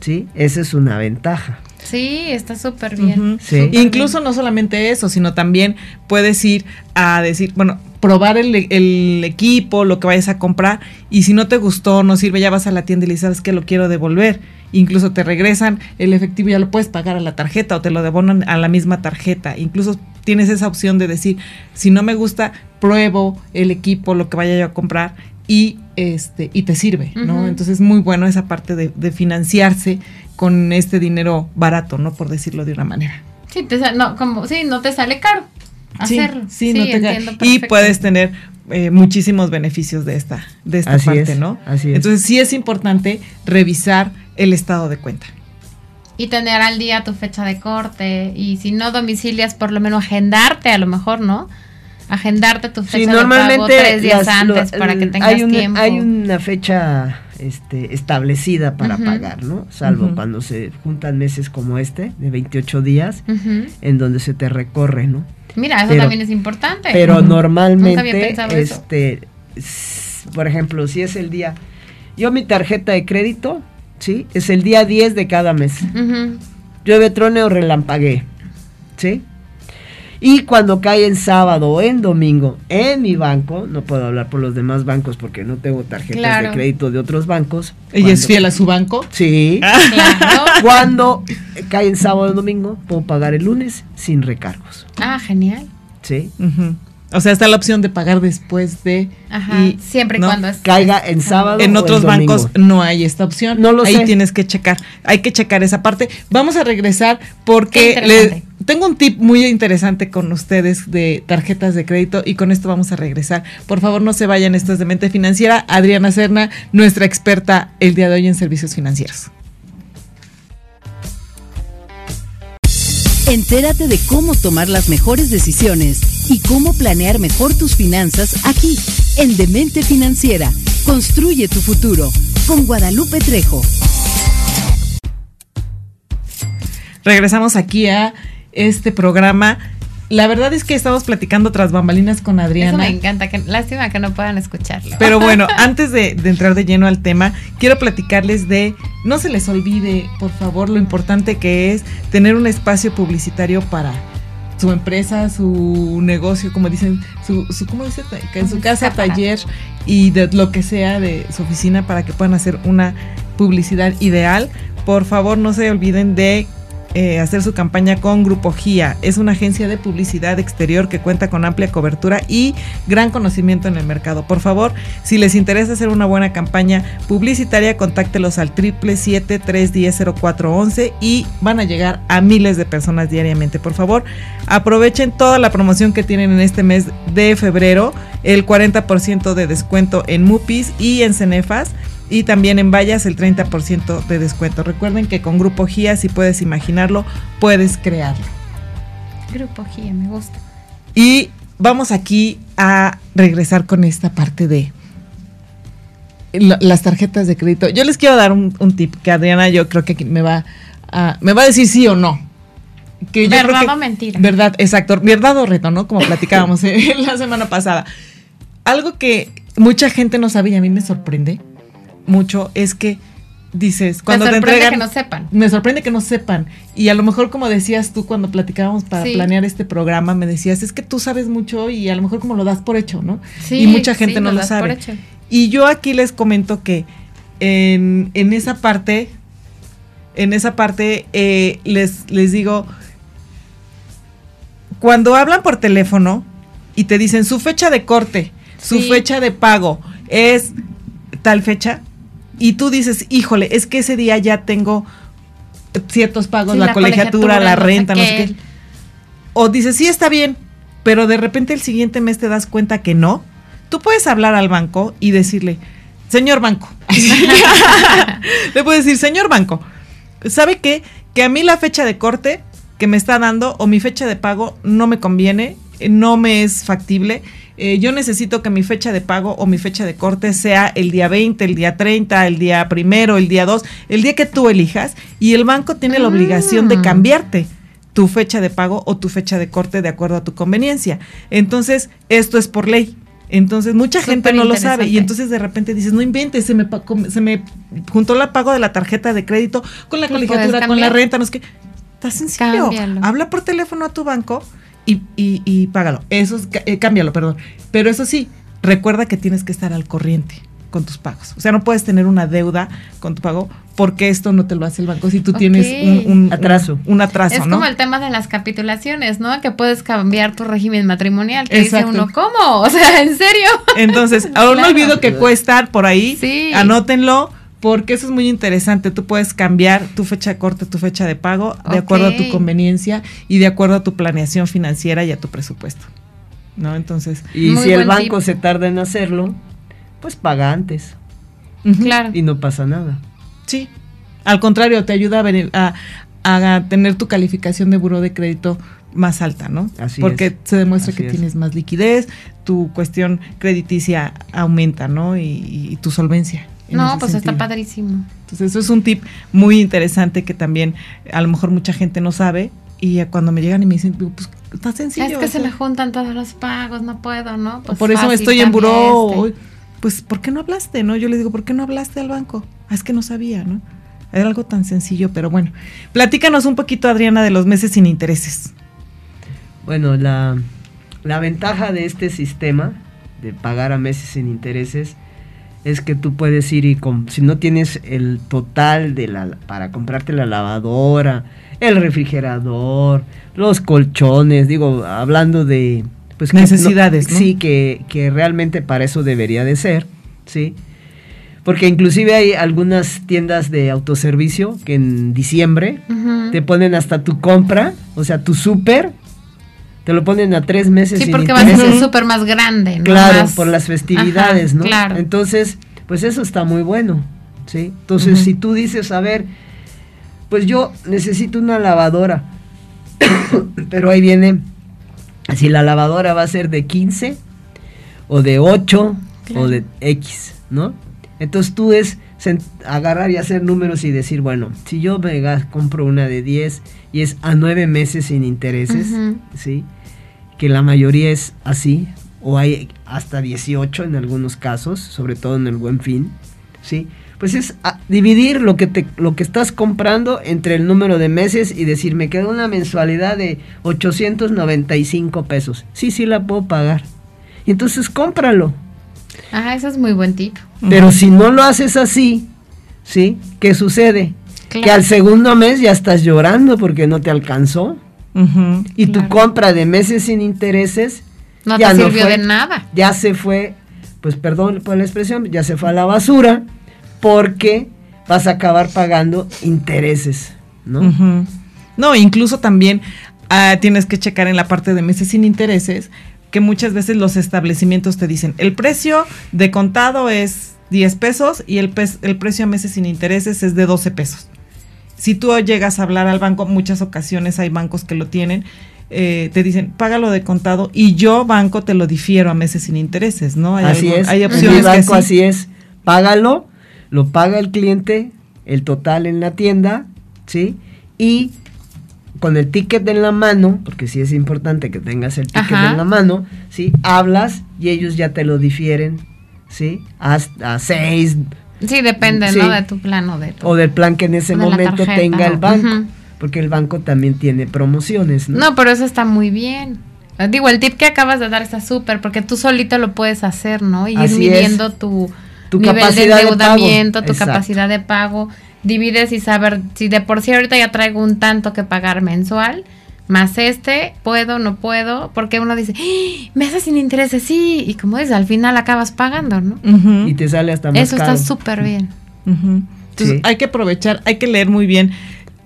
¿sí? Esa es una ventaja. Sí, está súper bien. Sí. Incluso no solamente eso, sino también puedes ir a decir, bueno, probar el, el equipo, lo que vayas a comprar, y si no te gustó, no sirve, ya vas a la tienda y le dices, sabes que lo quiero devolver. Incluso te regresan el efectivo, ya lo puedes pagar a la tarjeta o te lo devuelven a la misma tarjeta. Incluso tienes esa opción de decir, si no me gusta, pruebo el equipo, lo que vaya yo a comprar y este y te sirve, ¿no? Entonces es muy bueno esa parte de, de financiarse con este dinero barato, ¿no? Por decirlo de una manera. Sí, te no, como, sí, no te sale caro hacerlo. Sí, sí, no te ca- entiendo y puedes tener eh, muchísimos beneficios de esta, de esta Así parte, es, ¿no? así es. Entonces sí es importante revisar el estado de cuenta. Y tener al día tu fecha de corte. Y si no domicilias, por lo menos agendarte, a lo mejor, ¿no? Agendarte tu fecha Sí, de normalmente pago tres días las- antes lo- para que tengas hay una, tiempo. Hay una fecha este, establecida para pagar, ¿no? Salvo cuando se juntan meses como este, de 28 días, en donde se te recorre, ¿no? Mira, eso Pero- también es importante. Pero normalmente, eso. este, por ejemplo, si es el día, yo mi tarjeta de crédito, ¿sí? Es el día 10 de cada mes. Ujú. Llueve, trone o relampaguee, ¿sí? Y cuando cae en sábado o en domingo en mi banco, no puedo hablar por los demás bancos porque no tengo tarjetas Claro. de crédito de otros bancos. Ella es fiel a su banco. Sí. Claro. Cuando cae en sábado o domingo, puedo pagar el lunes sin recargos. Ah, genial. ¿Sí? Ujú. O sea, está la opción de pagar después de. Ajá. y, Siempre y ¿no? cuando es. Caiga en sábado. En o otros en bancos no hay esta opción. No lo Ahí sé. tienes que checar. Hay que checar esa parte. Vamos a regresar porque le- tengo un tip muy interesante con ustedes de tarjetas de crédito y con esto vamos a regresar. Por favor, no se vayan. Esto es de Mente Financiera. Adriana Serna, nuestra experta el día de hoy en servicios financieros. Entérate de cómo tomar las mejores decisiones y cómo planear mejor tus finanzas aquí, en Demente Financiera. Construye tu futuro con Guadalupe Trejo. Regresamos aquí a este programa. La verdad es que estamos platicando tras bambalinas con Eso Adriana. me encanta. Que, lástima que no puedan escucharlo. Pero bueno, antes de, de entrar de lleno al tema, quiero platicarles de, no se les olvide, por favor, lo importante que es tener un espacio publicitario para su empresa, su negocio, como dicen, su, su ¿cómo dice? En su casa, taller y de lo que sea de su oficina para que puedan hacer una publicidad ideal. Por favor, no se olviden de eh, hacer su campaña con Grupo GIA. Es una agencia de publicidad exterior que cuenta con amplia cobertura y gran conocimiento en el mercado. Por favor, si les interesa hacer una buena campaña publicitaria, contáctelos al 777-310-0411 y van a llegar a miles de personas diariamente. Por favor, aprovechen toda la promoción que tienen en este mes de febrero, el 40% de descuento en Mupis y en Cenefas y también en Vallas el 30% de descuento. Recuerden que con Grupo GIA, si puedes imaginarlo, puedes crearlo. Grupo GIA, me gusta. Y vamos aquí a regresar con esta parte de la- las tarjetas de crédito. Yo les quiero dar un, un tip que Adriana yo creo que me va a, me va a decir sí o no. Que yo creo ¿Verdad que- o mentira? Verdad, exacto. Verdad o reto, ¿no? Como platicábamos eh, la semana pasada. Algo que mucha gente no sabe y a mí me sorprende mucho es que dices, cuando me te sorprende entregan... que no sepan. Me sorprende que no sepan. Y a lo mejor, como decías tú cuando platicábamos para Sí. planear este programa, me decías, es que tú sabes mucho y a lo mejor como lo das por hecho, ¿no? Sí, y mucha gente sí, no lo sabe. Y yo aquí les comento que en, en esa parte, en esa parte, eh, les, les digo, cuando hablan por teléfono y te dicen su fecha de corte, su Sí. fecha de pago es tal fecha, y tú dices, híjole, es que ese día ya tengo ciertos pagos, Sí, la, la colegiatura, colegiatura, la renta, no sé qué. O dices, sí está bien, pero de repente el siguiente mes te das cuenta que no. Tú puedes hablar al banco y decirle, señor banco. Le puedes decir, señor banco, ¿sabe qué? Que a mí la fecha de corte que me está dando o mi fecha de pago no me conviene, no me es factible. Eh, yo necesito que mi fecha de pago o mi fecha de corte sea el día 20, el día 30, el día primero, el día 2, el día que tú elijas y el banco tiene la obligación de Mm. cambiarte tu fecha de pago o tu fecha de corte de acuerdo a tu conveniencia. Entonces, esto es por ley. Entonces, mucha gente no lo sabe y entonces de repente dices, no inventes, se me, se me juntó la pago de la tarjeta de crédito con la colegiatura, con la renta, no es que está sencillo. Cámbialo. Habla por teléfono a tu banco y, y, y págalo. Eso es, eh, cámbialo, perdón. Pero eso sí, recuerda que tienes que estar al corriente. con tus pagos. O sea, no puedes tener una deuda con tu pago porque esto no te lo hace el banco si tú tienes un, un- Atraso. Un, un atraso, Es ¿no? como el tema de las capitulaciones, ¿no? Que puedes cambiar tu régimen matrimonial. Que Exacto. dice uno, ¿cómo? O sea, ¿en serio? Entonces, ahora no olvido que puede estar por ahí. Sí. Anótenlo. Porque eso es muy interesante. Tú puedes cambiar tu fecha de corte, tu fecha de pago, de acuerdo a tu conveniencia y de acuerdo a tu planeación financiera y a tu presupuesto. ¿No? Entonces, Y Muy si el banco tip. se tarda en hacerlo, pues paga antes. Claro. y no pasa nada. Sí. Al contrario, te ayuda a, venir- a, a tener tu calificación de buró de crédito más alta, ¿no? Así Porque es. se demuestra Así que es. tienes más liquidez, tu cuestión crediticia aumenta, ¿no? Y, y tu solvencia. No, pues está padrísimo. Entonces, eso es un tip muy interesante que también a lo mejor mucha gente no sabe. Y cuando me llegan y me dicen, pues está sencillo. es que se me juntan todos los pagos, no puedo, ¿no? Pues por eso estoy en buró. este. Pues, ¿por qué no hablaste? no Yo le digo, ¿por qué no hablaste al banco? Ah, es que no sabía, ¿no? Era algo tan sencillo, pero bueno. Platícanos un poquito, Adriana, de los meses sin intereses. Bueno, la, la ventaja de este sistema de pagar a meses sin intereses es que tú puedes ir y com- si no tienes el total de la para comprarte la lavadora, el refrigerador, los colchones, digo, hablando de pues que no- Necesidades, ¿no? Sí, que, que realmente para eso debería de ser, ¿sí? Porque inclusive hay algunas tiendas de autoservicio que en diciembre te ponen hasta tu compra, o sea, tu súper, te lo ponen a tres meses. Sí, sin porque va a ser súper más grande, ¿no? Claro, Más- por las festividades, Ajá, ¿no? Claro. Entonces, pues eso está muy bueno, ¿sí? Entonces, si tú dices, a ver, pues yo necesito una lavadora, pero ahí viene, si la lavadora va a ser de 15 o de 8 Claro. o de X, ¿no? Entonces tú es agarrar y hacer números y decir, bueno, si yo me compro una de 10 y es a 9 meses sin intereses. ¿sí? Que la mayoría es así, o hay hasta 18 en algunos casos, sobre todo en el buen fin, ¿sí? Pues es a- dividir lo que, te, lo que estás comprando entre el número de meses y decir, me queda una mensualidad de 895 pesos. Sí, sí la puedo pagar. Y entonces cómpralo. Ajá, eso es muy buen tip. Pero si no lo haces así, ¿sí? ¿Qué sucede? Claro. Que al segundo mes ya estás llorando porque no te alcanzó. Y tu compra de meses sin intereses No ya te no sirvió fue. de nada. ya se fue, pues perdón por la expresión, ya se fue a la basura porque vas a acabar pagando intereses, ¿no? No, incluso también ah, tienes que checar en la parte de meses sin intereses que muchas veces los establecimientos te dicen el precio de contado es 10 pesos y el, el precio a meses sin intereses es de 12 pesos. Si tú llegas a hablar al banco, muchas ocasiones hay bancos que lo tienen, eh, te dicen págalo de contado y yo banco te lo difiero a meses sin intereses, ¿no? Hay así es. Hay opciones que banco sí. así es. Págalo, lo paga el cliente, el total en la tienda, ¿sí? Y con el ticket en la mano, porque sí es importante que tengas el ticket Ajá. en la mano, ¿sí? Hablas y ellos ya te lo difieren, ¿sí? Hasta seis Sí, depende, Sí. ¿no? De tu plano, de tu... o del plan que en ese momento tarjeta, tenga el banco, porque el banco también tiene promociones, ¿no? No, pero eso está muy bien. Digo, el tip que acabas de dar está súper, porque tú solito lo puedes hacer, ¿no? Y ir es. midiendo tu, Tu nivel de capacidad de endeudamiento, tu Exacto. capacidad de pago. Divides y saber si de por sí ahorita ya traigo un tanto que pagar mensual, más este, puedo, no puedo, porque uno dice, ¡Ah! me hace sin intereses, sí, y como dices, al final acabas pagando, ¿no? Y te sale hasta más Eso caro. está súper bien. Entonces Sí. hay que aprovechar, hay que leer muy bien.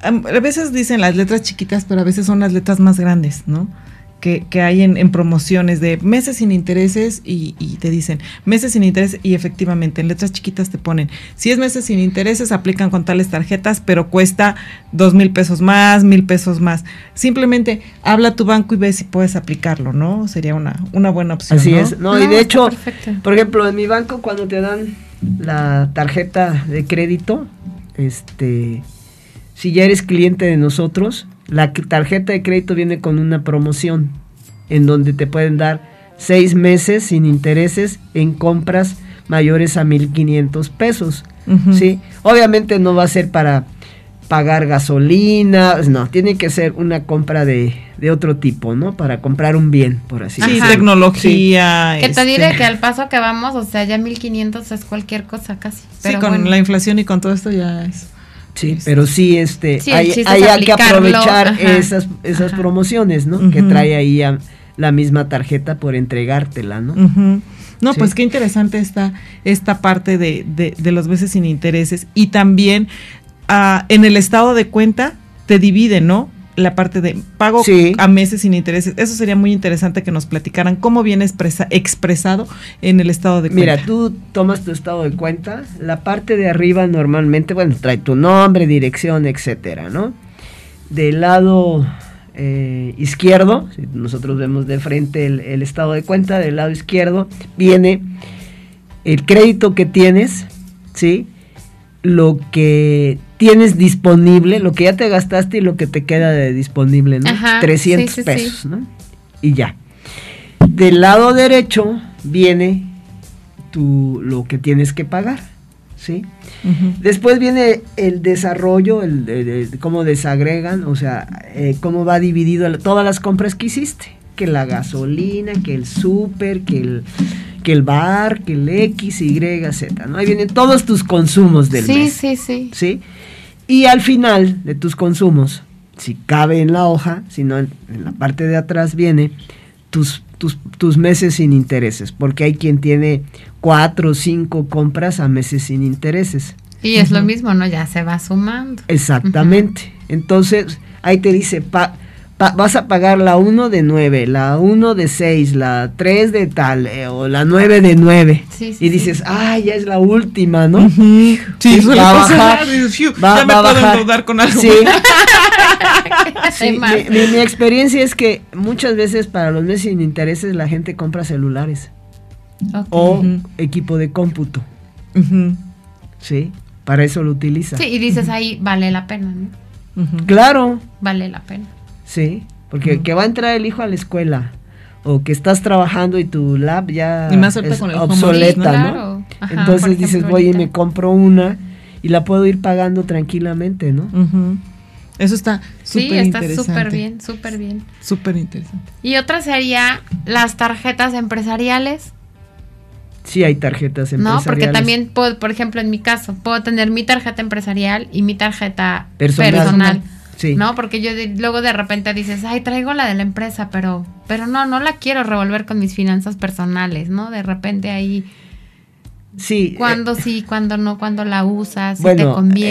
A veces dicen las letras chiquitas, pero a veces son las letras más grandes, ¿no? Que, que hay en, en promociones de meses sin intereses y, y te dicen meses sin intereses y efectivamente en letras chiquitas te ponen, si es meses sin intereses aplican con tales tarjetas, pero cuesta dos mil pesos más, mil pesos más. Simplemente habla a tu banco y ve si puedes aplicarlo, ¿no? Sería una, una buena opción. Así ¿no? es. No, y de hecho, perfecto. por ejemplo, en mi banco cuando te dan la tarjeta de crédito, este, si ya eres cliente de nosotros, la tarjeta de crédito viene con una promoción en donde te pueden dar seis meses sin intereses en compras mayores a 1.500 pesos. Sí, obviamente no va a ser para pagar gasolina, no, tiene que ser una compra de, de otro tipo, ¿no? Para comprar un bien, por así Sí, decirlo. tecnología. Que te este, diré que al paso que vamos, o sea, ya 1500 es cualquier cosa casi. Sí, Pero con bueno. la inflación y con todo esto ya es. Sí, pero sí, este, Sí, hay, hay que aprovechar ajá, esas, esas ajá. promociones, ¿no? Que trae ahí a- la misma tarjeta por entregártela, ¿no? No, Sí. pues qué interesante está esta parte de, de, de los meses sin intereses. Y también ah, en el estado de cuenta te divide, ¿no? La parte de pago Sí. a meses sin intereses. Eso sería muy interesante que nos platicaran cómo viene expresa- expresado en el estado de cuenta. Mira, tú tomas tu estado de cuenta, la parte de arriba normalmente, bueno, trae tu nombre, dirección, etcétera, ¿no? Del lado eh, izquierdo, si nosotros vemos de frente el, el estado de cuenta, del lado izquierdo viene el crédito que tienes, ¿sí? Lo que tienes disponible, lo que ya te gastaste y lo que te queda de disponible, ¿no? Ajá, 300 sí, sí, sí. pesos, ¿no? Y ya. Del lado derecho viene tu, lo que tienes que pagar, ¿sí? Después viene el desarrollo, el, cómo desagregan, o sea, eh, cómo va dividido el- todas las compras que hiciste. Que la gasolina, que el súper, que el, que el bar, que el X, Y, Z, ¿no? Ahí vienen todos tus consumos del Sí, mes. sí, sí. ¿sí? Y al final de tus consumos, si cabe en la hoja, si no en, en la parte de atrás viene tus, tus, tus meses sin intereses, porque hay quien tiene cuatro o cinco compras a meses sin intereses. Y es lo mismo, ¿no? Ya se va sumando. Exactamente. Entonces, ahí te dice, pa- pa- vas a pagar la 1 de 9, la 1 de 6, la 3 de tal, eh, o la 9 de 9. Sí, sí, y sí. dices, ah, ya es la última, ¿no? Ujú. Sí, suele va a pasar, bajar, dices, "Fiu, va- ya me va puedo bajar". endeudar con algo. Sí. Sí, mi, mi- mi experiencia es que muchas veces para los meses sin intereses la gente compra celulares Ok. o Ujú. equipo de cómputo, Ujú, ¿sí? Para eso lo utiliza. Sí, y dices ahí, vale la pena, ¿no? ujú. Claro, Vale la pena. Sí, porque que va a entrar el hijo a la escuela o que estás trabajando y tu lab ya Y más es con el home obsoleta, ¿no? ¿no? Claro. Ajá, Entonces dices, voy y me compro una y la puedo ir pagando tranquilamente, ¿no? Eso está Sí, súper está interesante. súper bien, súper bien. Súper interesante. Y otra sería las tarjetas empresariales, Sí hay tarjetas ¿no? empresariales. Porque también, puedo, por ejemplo, en mi caso, puedo tener mi tarjeta empresarial y mi tarjeta Personal. personal. Sí. ¿No? Porque yo de- luego de repente dices, ay, traigo la de la empresa, pero, pero no, no la quiero revolver con mis finanzas personales, ¿no? De repente ahí, Sí. eh, cuando sí, cuando no, cuando la usas, si te Bueno, conviene.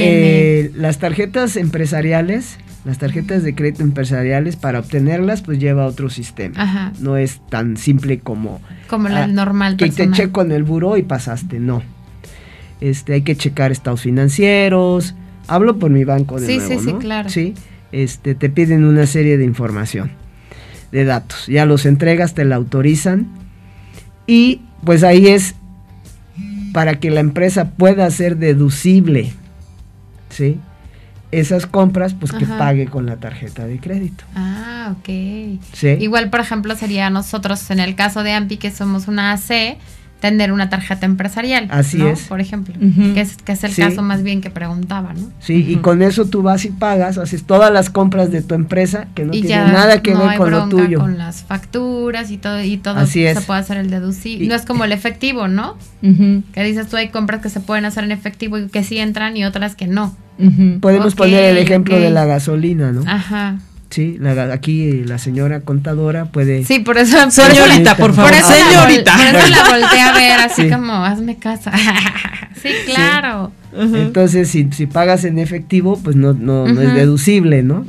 eh, las tarjetas empresariales, las tarjetas de crédito empresariales, para obtenerlas, pues lleva otro sistema. Ajá, No es tan simple como como la ah, normal que te checo en el buró y pasaste. No. Este, hay que checar estados financieros. Hablo por mi banco de Sí, nuevo, sí, sí, ¿no? claro. Sí. Este, te piden una serie de información, de datos. Ya los entregas, te la autorizan. Y pues ahí es para que la empresa pueda hacer deducible, ¿sí? Esas compras, pues que pague con la tarjeta de crédito. Ah, ok. ¿sí? Igual, por ejemplo, sería nosotros, en el caso de AMPI, que somos una AC, tener una tarjeta empresarial. Así ¿no? es. Por ejemplo, que, es, que es el Sí. caso más bien que preguntaba, ¿no? Sí, y con eso tú vas y pagas, haces todas las compras de tu empresa que no y tiene ya nada que no ver hay con lo tuyo. con las facturas y todo, y todo Así se puede hacer el deducible. Y- no es como el efectivo, ¿no? Que dices tú hay compras que se pueden hacer en efectivo y que sí entran y otras que no. Podemos poner el ejemplo de la gasolina, ¿no? Ajá. Sí, la aquí la señora contadora puede... Sí, por eso. Señorita, por Por favor, eso, la, vol- señorita. por eso la volteé a ver así Sí. como, hazme casa. sí, claro. Entonces, si, si pagas en efectivo, pues no, no, no es deducible, ¿no?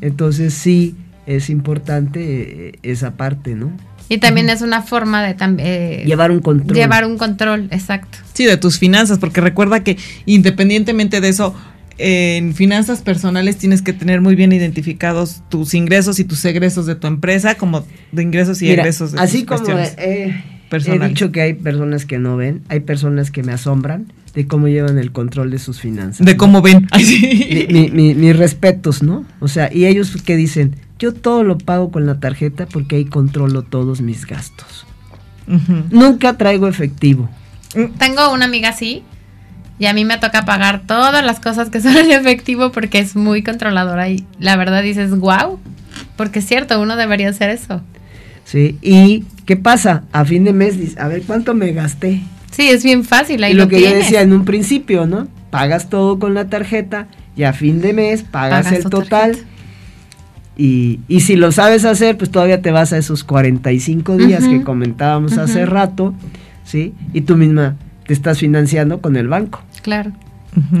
Entonces sí es importante eh, esa parte, ¿no? Y también es una forma de también Llevar un control. llevar un control, exacto. Sí, de tus finanzas, porque recuerda que independientemente de eso, en finanzas personales tienes que tener muy bien identificados tus ingresos y tus egresos de tu empresa, como de ingresos y Mira, egresos de así tus como eh, he dicho que hay personas que no ven, hay personas que me asombran de cómo llevan el control de sus finanzas. de ¿no? cómo ven. Ay, sí. mi- mi- mi- mis respetos, ¿no? O sea, y ellos que dicen, yo todo lo pago con la tarjeta porque ahí controlo todos mis gastos. Nunca traigo efectivo. Tengo una amiga así Y a mí me toca pagar todas las cosas que son en efectivo porque es muy controladora y la verdad dices, wow, porque es cierto, uno debería hacer eso. Sí, y ¿qué pasa? A fin de mes, dices, a ver, ¿cuánto me gasté? Sí, es bien fácil, ahí y lo, lo que tienes. yo decía en un principio, ¿no? Pagas todo con la tarjeta y a fin de mes pagas, Pagas el total. tarjeta. Y, y si lo sabes hacer, pues todavía te vas a esos 45 días que Ujú. comentábamos hace rato, ¿sí? Y tú misma te estás financiando con el banco, Claro.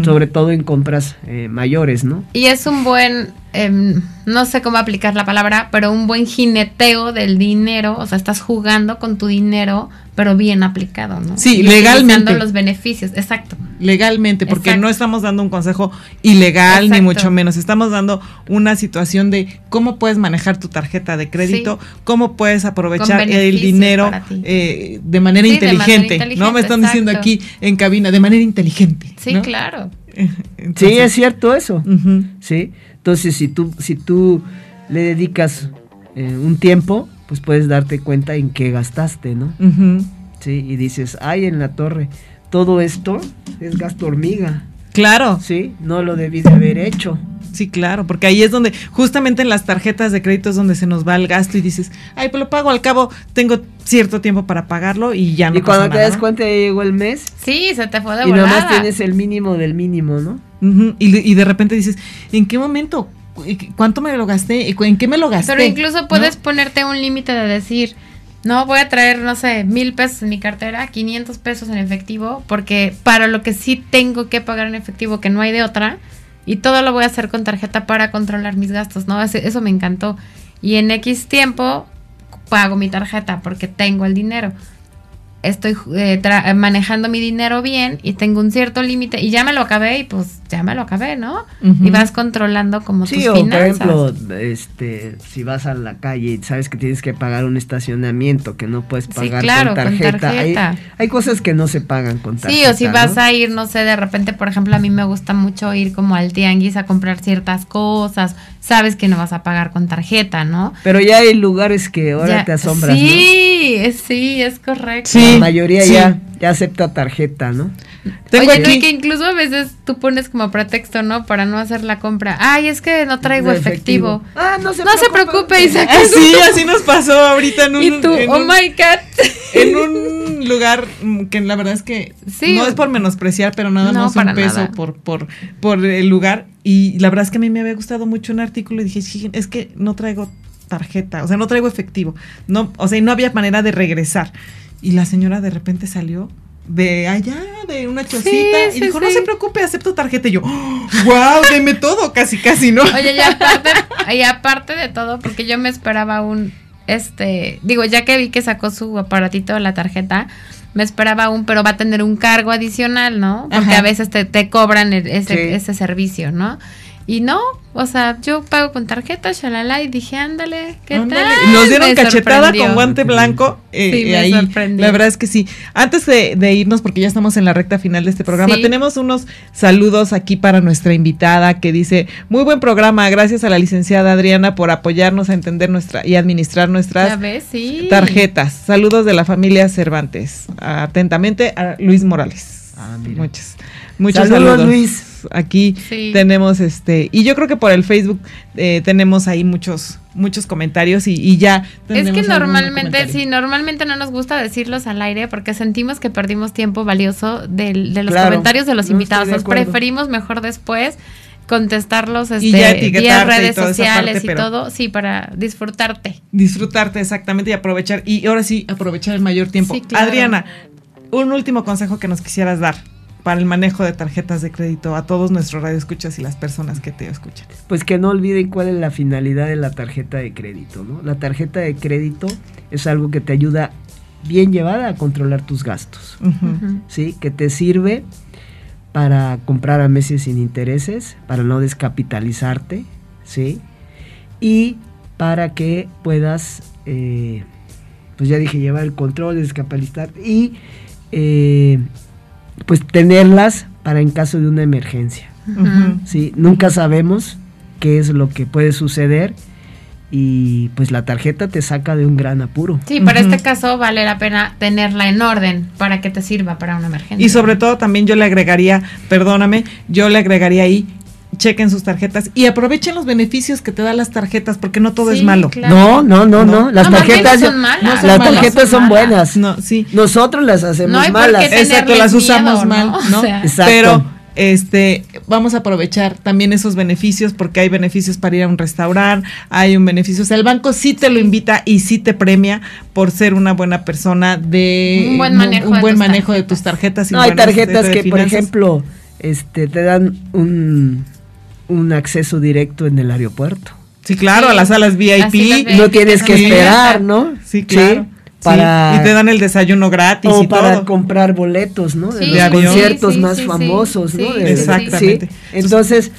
Sobre todo en compras eh, mayores, ¿no? Y es un buen, em, no sé cómo aplicar la palabra, pero un buen jineteo del dinero, o sea, estás jugando con tu dinero, pero bien aplicado, ¿no? Sí, Y legalmente. los beneficios, exacto. legalmente, porque Exacto. no estamos dando un consejo ilegal ni mucho menos, estamos dando una situación de cómo puedes manejar tu tarjeta de crédito, cómo puedes aprovechar el dinero eh, de manera Sí, de manera inteligente, ¿no? inteligente, Me están diciendo aquí en cabina, de manera inteligente. Sí, ¿no? claro. Sí, es cierto eso. ¿sí? Entonces, si tú, si tú le dedicas eh, un tiempo, pues puedes darte cuenta en qué gastaste, ¿no? Sí, y dices, ay, en la torre, todo esto es gasto hormiga, Claro, ¿sí? No lo debí de haber hecho. sí, claro, porque ahí es donde, justamente en las tarjetas de crédito es donde se nos va el gasto y dices, ay, pues lo pago, al cabo tengo cierto tiempo para pagarlo y ya no y cuando pasa te nada, das cuenta ya llegó el mes Sí, se te fue de y nada volada. más tienes el mínimo del mínimo, ¿no? Y, de- y de repente dices, ¿en qué momento? ¿Cuánto me lo gasté? ¿En qué me lo gasté? Pero incluso ¿No? puedes ponerte un límite de decir, no, voy a traer, no sé, mil pesos en mi cartera, 500 pesos en efectivo, porque para lo que sí tengo que pagar en efectivo, que no hay de otra, y todo lo voy a hacer con tarjeta para controlar mis gastos, ¿no? Eso me encantó. Y en X tiempo pago mi tarjeta porque tengo el dinero. Estoy eh, tra- manejando mi dinero bien y tengo un cierto límite y ya me lo acabé y pues ya me lo acabé, ¿no? Y vas controlando como Sí, tus o por finanzas. ejemplo, este, si vas a la calle y sabes que tienes que pagar un estacionamiento que no puedes Sí, pagar claro, con con tarjeta. tarjeta. Hay, hay cosas que no se pagan con tarjeta. Sí, o si vas a ir, no sé, de repente, por ejemplo, a mí me gusta mucho ir como al tianguis a comprar ciertas cosas. Sabes que no vas a pagar con tarjeta, ¿no? Pero ya hay lugares que ahora Ya- te asombras. Sí, sí, es correcto. Sí. La mayoría sí. ya, ya acepta tarjeta, ¿no? Tengo Oye, no, y que incluso a veces tú pones como pretexto, ¿no? Para no hacer la compra. Ay, es que no traigo efectivo. Ah, no se No se preocupe, Isaac. así, así nos pasó ahorita en un, Y tú, en oh un- my God. en un lugar que la verdad es que Sí. no es por menospreciar, pero nada No, más un peso nada. por, por, por el lugar. Y la verdad es que a mí me había gustado mucho un artículo y dije, "Sí, es que no traigo tarjeta, o sea, no traigo efectivo. No, o sea, y no había manera de regresar. Y la señora de repente salió de allá, de una chocita, y sí, dijo, no se preocupe, acepto tarjeta. Y yo, wow, deme todo, casi, casi, ¿no? Oye, y aparte, y aparte de todo, porque yo me esperaba un, este, digo, ya que vi que sacó su aparatito de la tarjeta, me esperaba un, pero va a tener un cargo adicional, ¿no? Porque Ajá. a veces te, te cobran el- ese, Sí. ese servicio, ¿no? Y no, o sea, yo pago con tarjeta, shalala, y dije, ándale, ¿qué Ándale. tal? Nos dieron Me cachetada sorprendió. con guante blanco. eh, Sí, me ahí. sorprendió. La verdad es que sí. Antes de, de irnos, porque ya estamos en la recta final de este programa, Sí. tenemos unos saludos aquí para nuestra invitada que dice, muy buen programa, gracias a la licenciada Adriana por apoyarnos a entender nuestra y administrar nuestras ves, sí. tarjetas. Saludos de la familia Cervantes. Atentamente a Luis Morales. Ah, mira. Muchos, muchos Saludos, saludos. Luis. Aquí Sí. tenemos este, y yo creo que por el Facebook eh, tenemos ahí muchos, muchos comentarios y, y ya. Es que normalmente, sí, normalmente no nos gusta decirlos al aire porque sentimos que perdimos tiempo valioso del- de, los Claro, comentarios de los no invitados. de preferimos mejor después contestarlos este, vía redes sociales parte, y todo, sí, para disfrutarte. Disfrutarte exactamente y aprovechar. Y ahora sí, aprovechar el mayor tiempo. Sí, claro. Adriana, un último consejo que nos quisieras dar para el manejo de tarjetas de crédito a todos nuestros radioescuchas y las personas que te escuchan. Pues que no olviden cuál es la finalidad de la tarjeta de crédito, ¿no? La tarjeta de crédito es algo que te ayuda bien llevada a controlar tus gastos. ¿sí? Que te sirve para comprar a meses sin intereses, para no descapitalizarte, ¿sí? Y para que puedas, eh, pues ya dije, llevar el control, descapitalizar y eh, pues tenerlas para en caso de una emergencia. ¿sí? Nunca sabemos qué es lo que puede suceder y pues la tarjeta te saca de un gran apuro. Sí, para este caso vale la pena tenerla en orden para que te sirva para una emergencia. Y sobre todo también yo le agregaría, perdóname, yo le agregaría ahí chequen sus tarjetas y aprovechen los beneficios que te dan las tarjetas porque no todo es malo. claro. No, no, no, no, las No, tarjetas son malas. No son las malas. tarjetas son buenas. No, sí. Nosotros las hacemos No hay por malas. Exacto, las usamos mal, ¿no? ¿no? O sea, Exacto. Pero este vamos a aprovechar también esos beneficios porque hay beneficios para ir a un restaurante, hay un beneficio, o sea, el banco sí te lo invita y sí te premia por ser una buena persona de Un buen manejo un de buen tus manejo de tarjetas. tus tarjetas y No, hay buenas, tarjetas de que, por ejemplo, este te dan un, un acceso directo en el aeropuerto. Sí, claro, Sí, a las salas las VIP. de- No tienes que Sí. esperar, ¿no? Sí, claro. Sí, Para y te dan el desayuno gratis o y para todo. comprar boletos, ¿no? De Sí, los conciertos sí, más sí, sí, famosos, ¿no? Exactamente. sí. Entonces,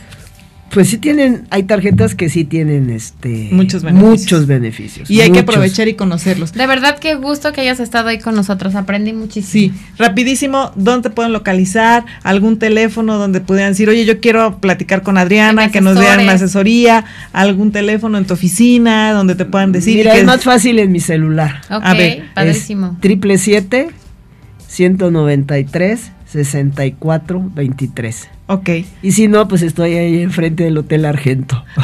pues sí tienen, hay tarjetas que sí tienen este Muchos beneficios. muchos beneficios, Y hay que muchos. aprovechar y conocerlos. De verdad qué gusto que hayas estado ahí con nosotros, aprendí muchísimo. Sí, rapidísimo, ¿dónde te pueden localizar? ¿Algún teléfono donde pudieran decir, oye, yo quiero platicar con Adriana, Que nos den asesores. asesoría? ¿Algún teléfono en tu oficina donde te puedan decir? Mira, que- es más fácil en mi celular. Ok, A ver, padrísimo. Triple siete 193 64 23. Ok. Y si no, pues estoy ahí enfrente del Hotel Argento.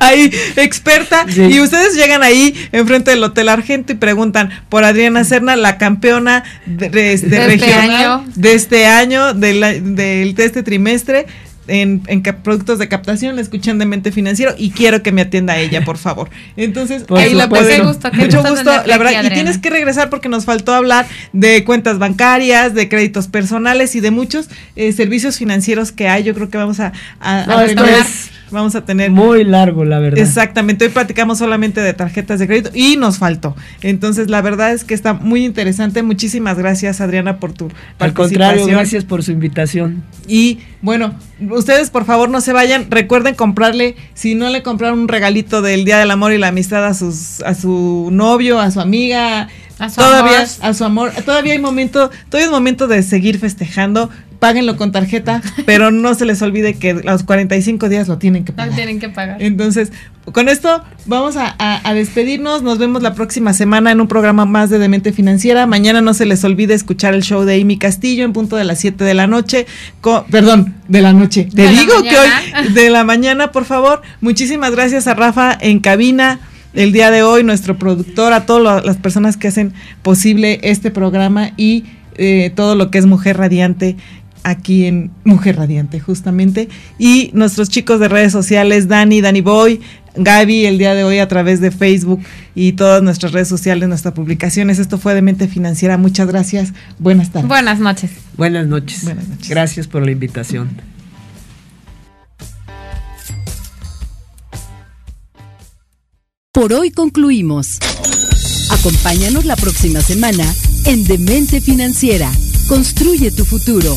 ahí, experta. Sí. Y ustedes llegan ahí enfrente del Hotel Argento y preguntan por Adriana Serna, la campeona de, de este De este año. de este año, de, la- del- de este trimestre. En, en productos de captación, la escuchan de mente financiero y quiero que me atienda ella, por favor. Entonces, Por ahí la supuesto. pueden- Qué gusto, qué mucho gusto la verdad. y Adriana. tienes que regresar porque nos faltó hablar de cuentas bancarias, de créditos personales y de muchos eh, servicios financieros que hay. Yo creo que vamos a, a- No, a esto tener- es vamos a tener Muy largo, la verdad. Exactamente, hoy platicamos solamente de tarjetas de crédito y nos faltó. Entonces, la verdad es que está muy interesante. Muchísimas gracias, Adriana, por tu Al contrario, participación. gracias por su invitación. Y bueno, ustedes por favor no se vayan. Recuerden comprarle, si no le compraron un regalito del Día del Amor y la Amistad a sus a su novio, a su amiga, A su todavía amor. a su amor, todavía hay momento, todavía es momento de seguir festejando. Páguenlo con tarjeta, pero no se les olvide que los 45 días lo tienen que pagar. tienen que pagar. Entonces, con esto vamos a, a- a despedirnos. Nos vemos la próxima semana en un programa más de Demente Financiera. Mañana no se les olvide escuchar el show de Amy Castillo en punto de las 7 de la noche. Perdón, de la noche. Te De digo que hoy, de la mañana, por favor. Muchísimas gracias a Rafa en cabina. El día de hoy, nuestro productor, a todas las personas que hacen posible este programa y eh, todo lo que es Mujer Radiante aquí en Mujer Radiante, justamente. Y nuestros chicos de redes sociales, Dani, Dani Boy, Gaby, el día de hoy a través de Facebook y todas nuestras redes sociales, nuestras publicaciones. Esto fue de Mente Financiera. Muchas gracias. Buenas tardes. Buenas noches. Buenas noches. Buenas noches. Gracias por la invitación. Por hoy concluimos. Acompáñanos la próxima semana en Demente Financiera. Construye tu futuro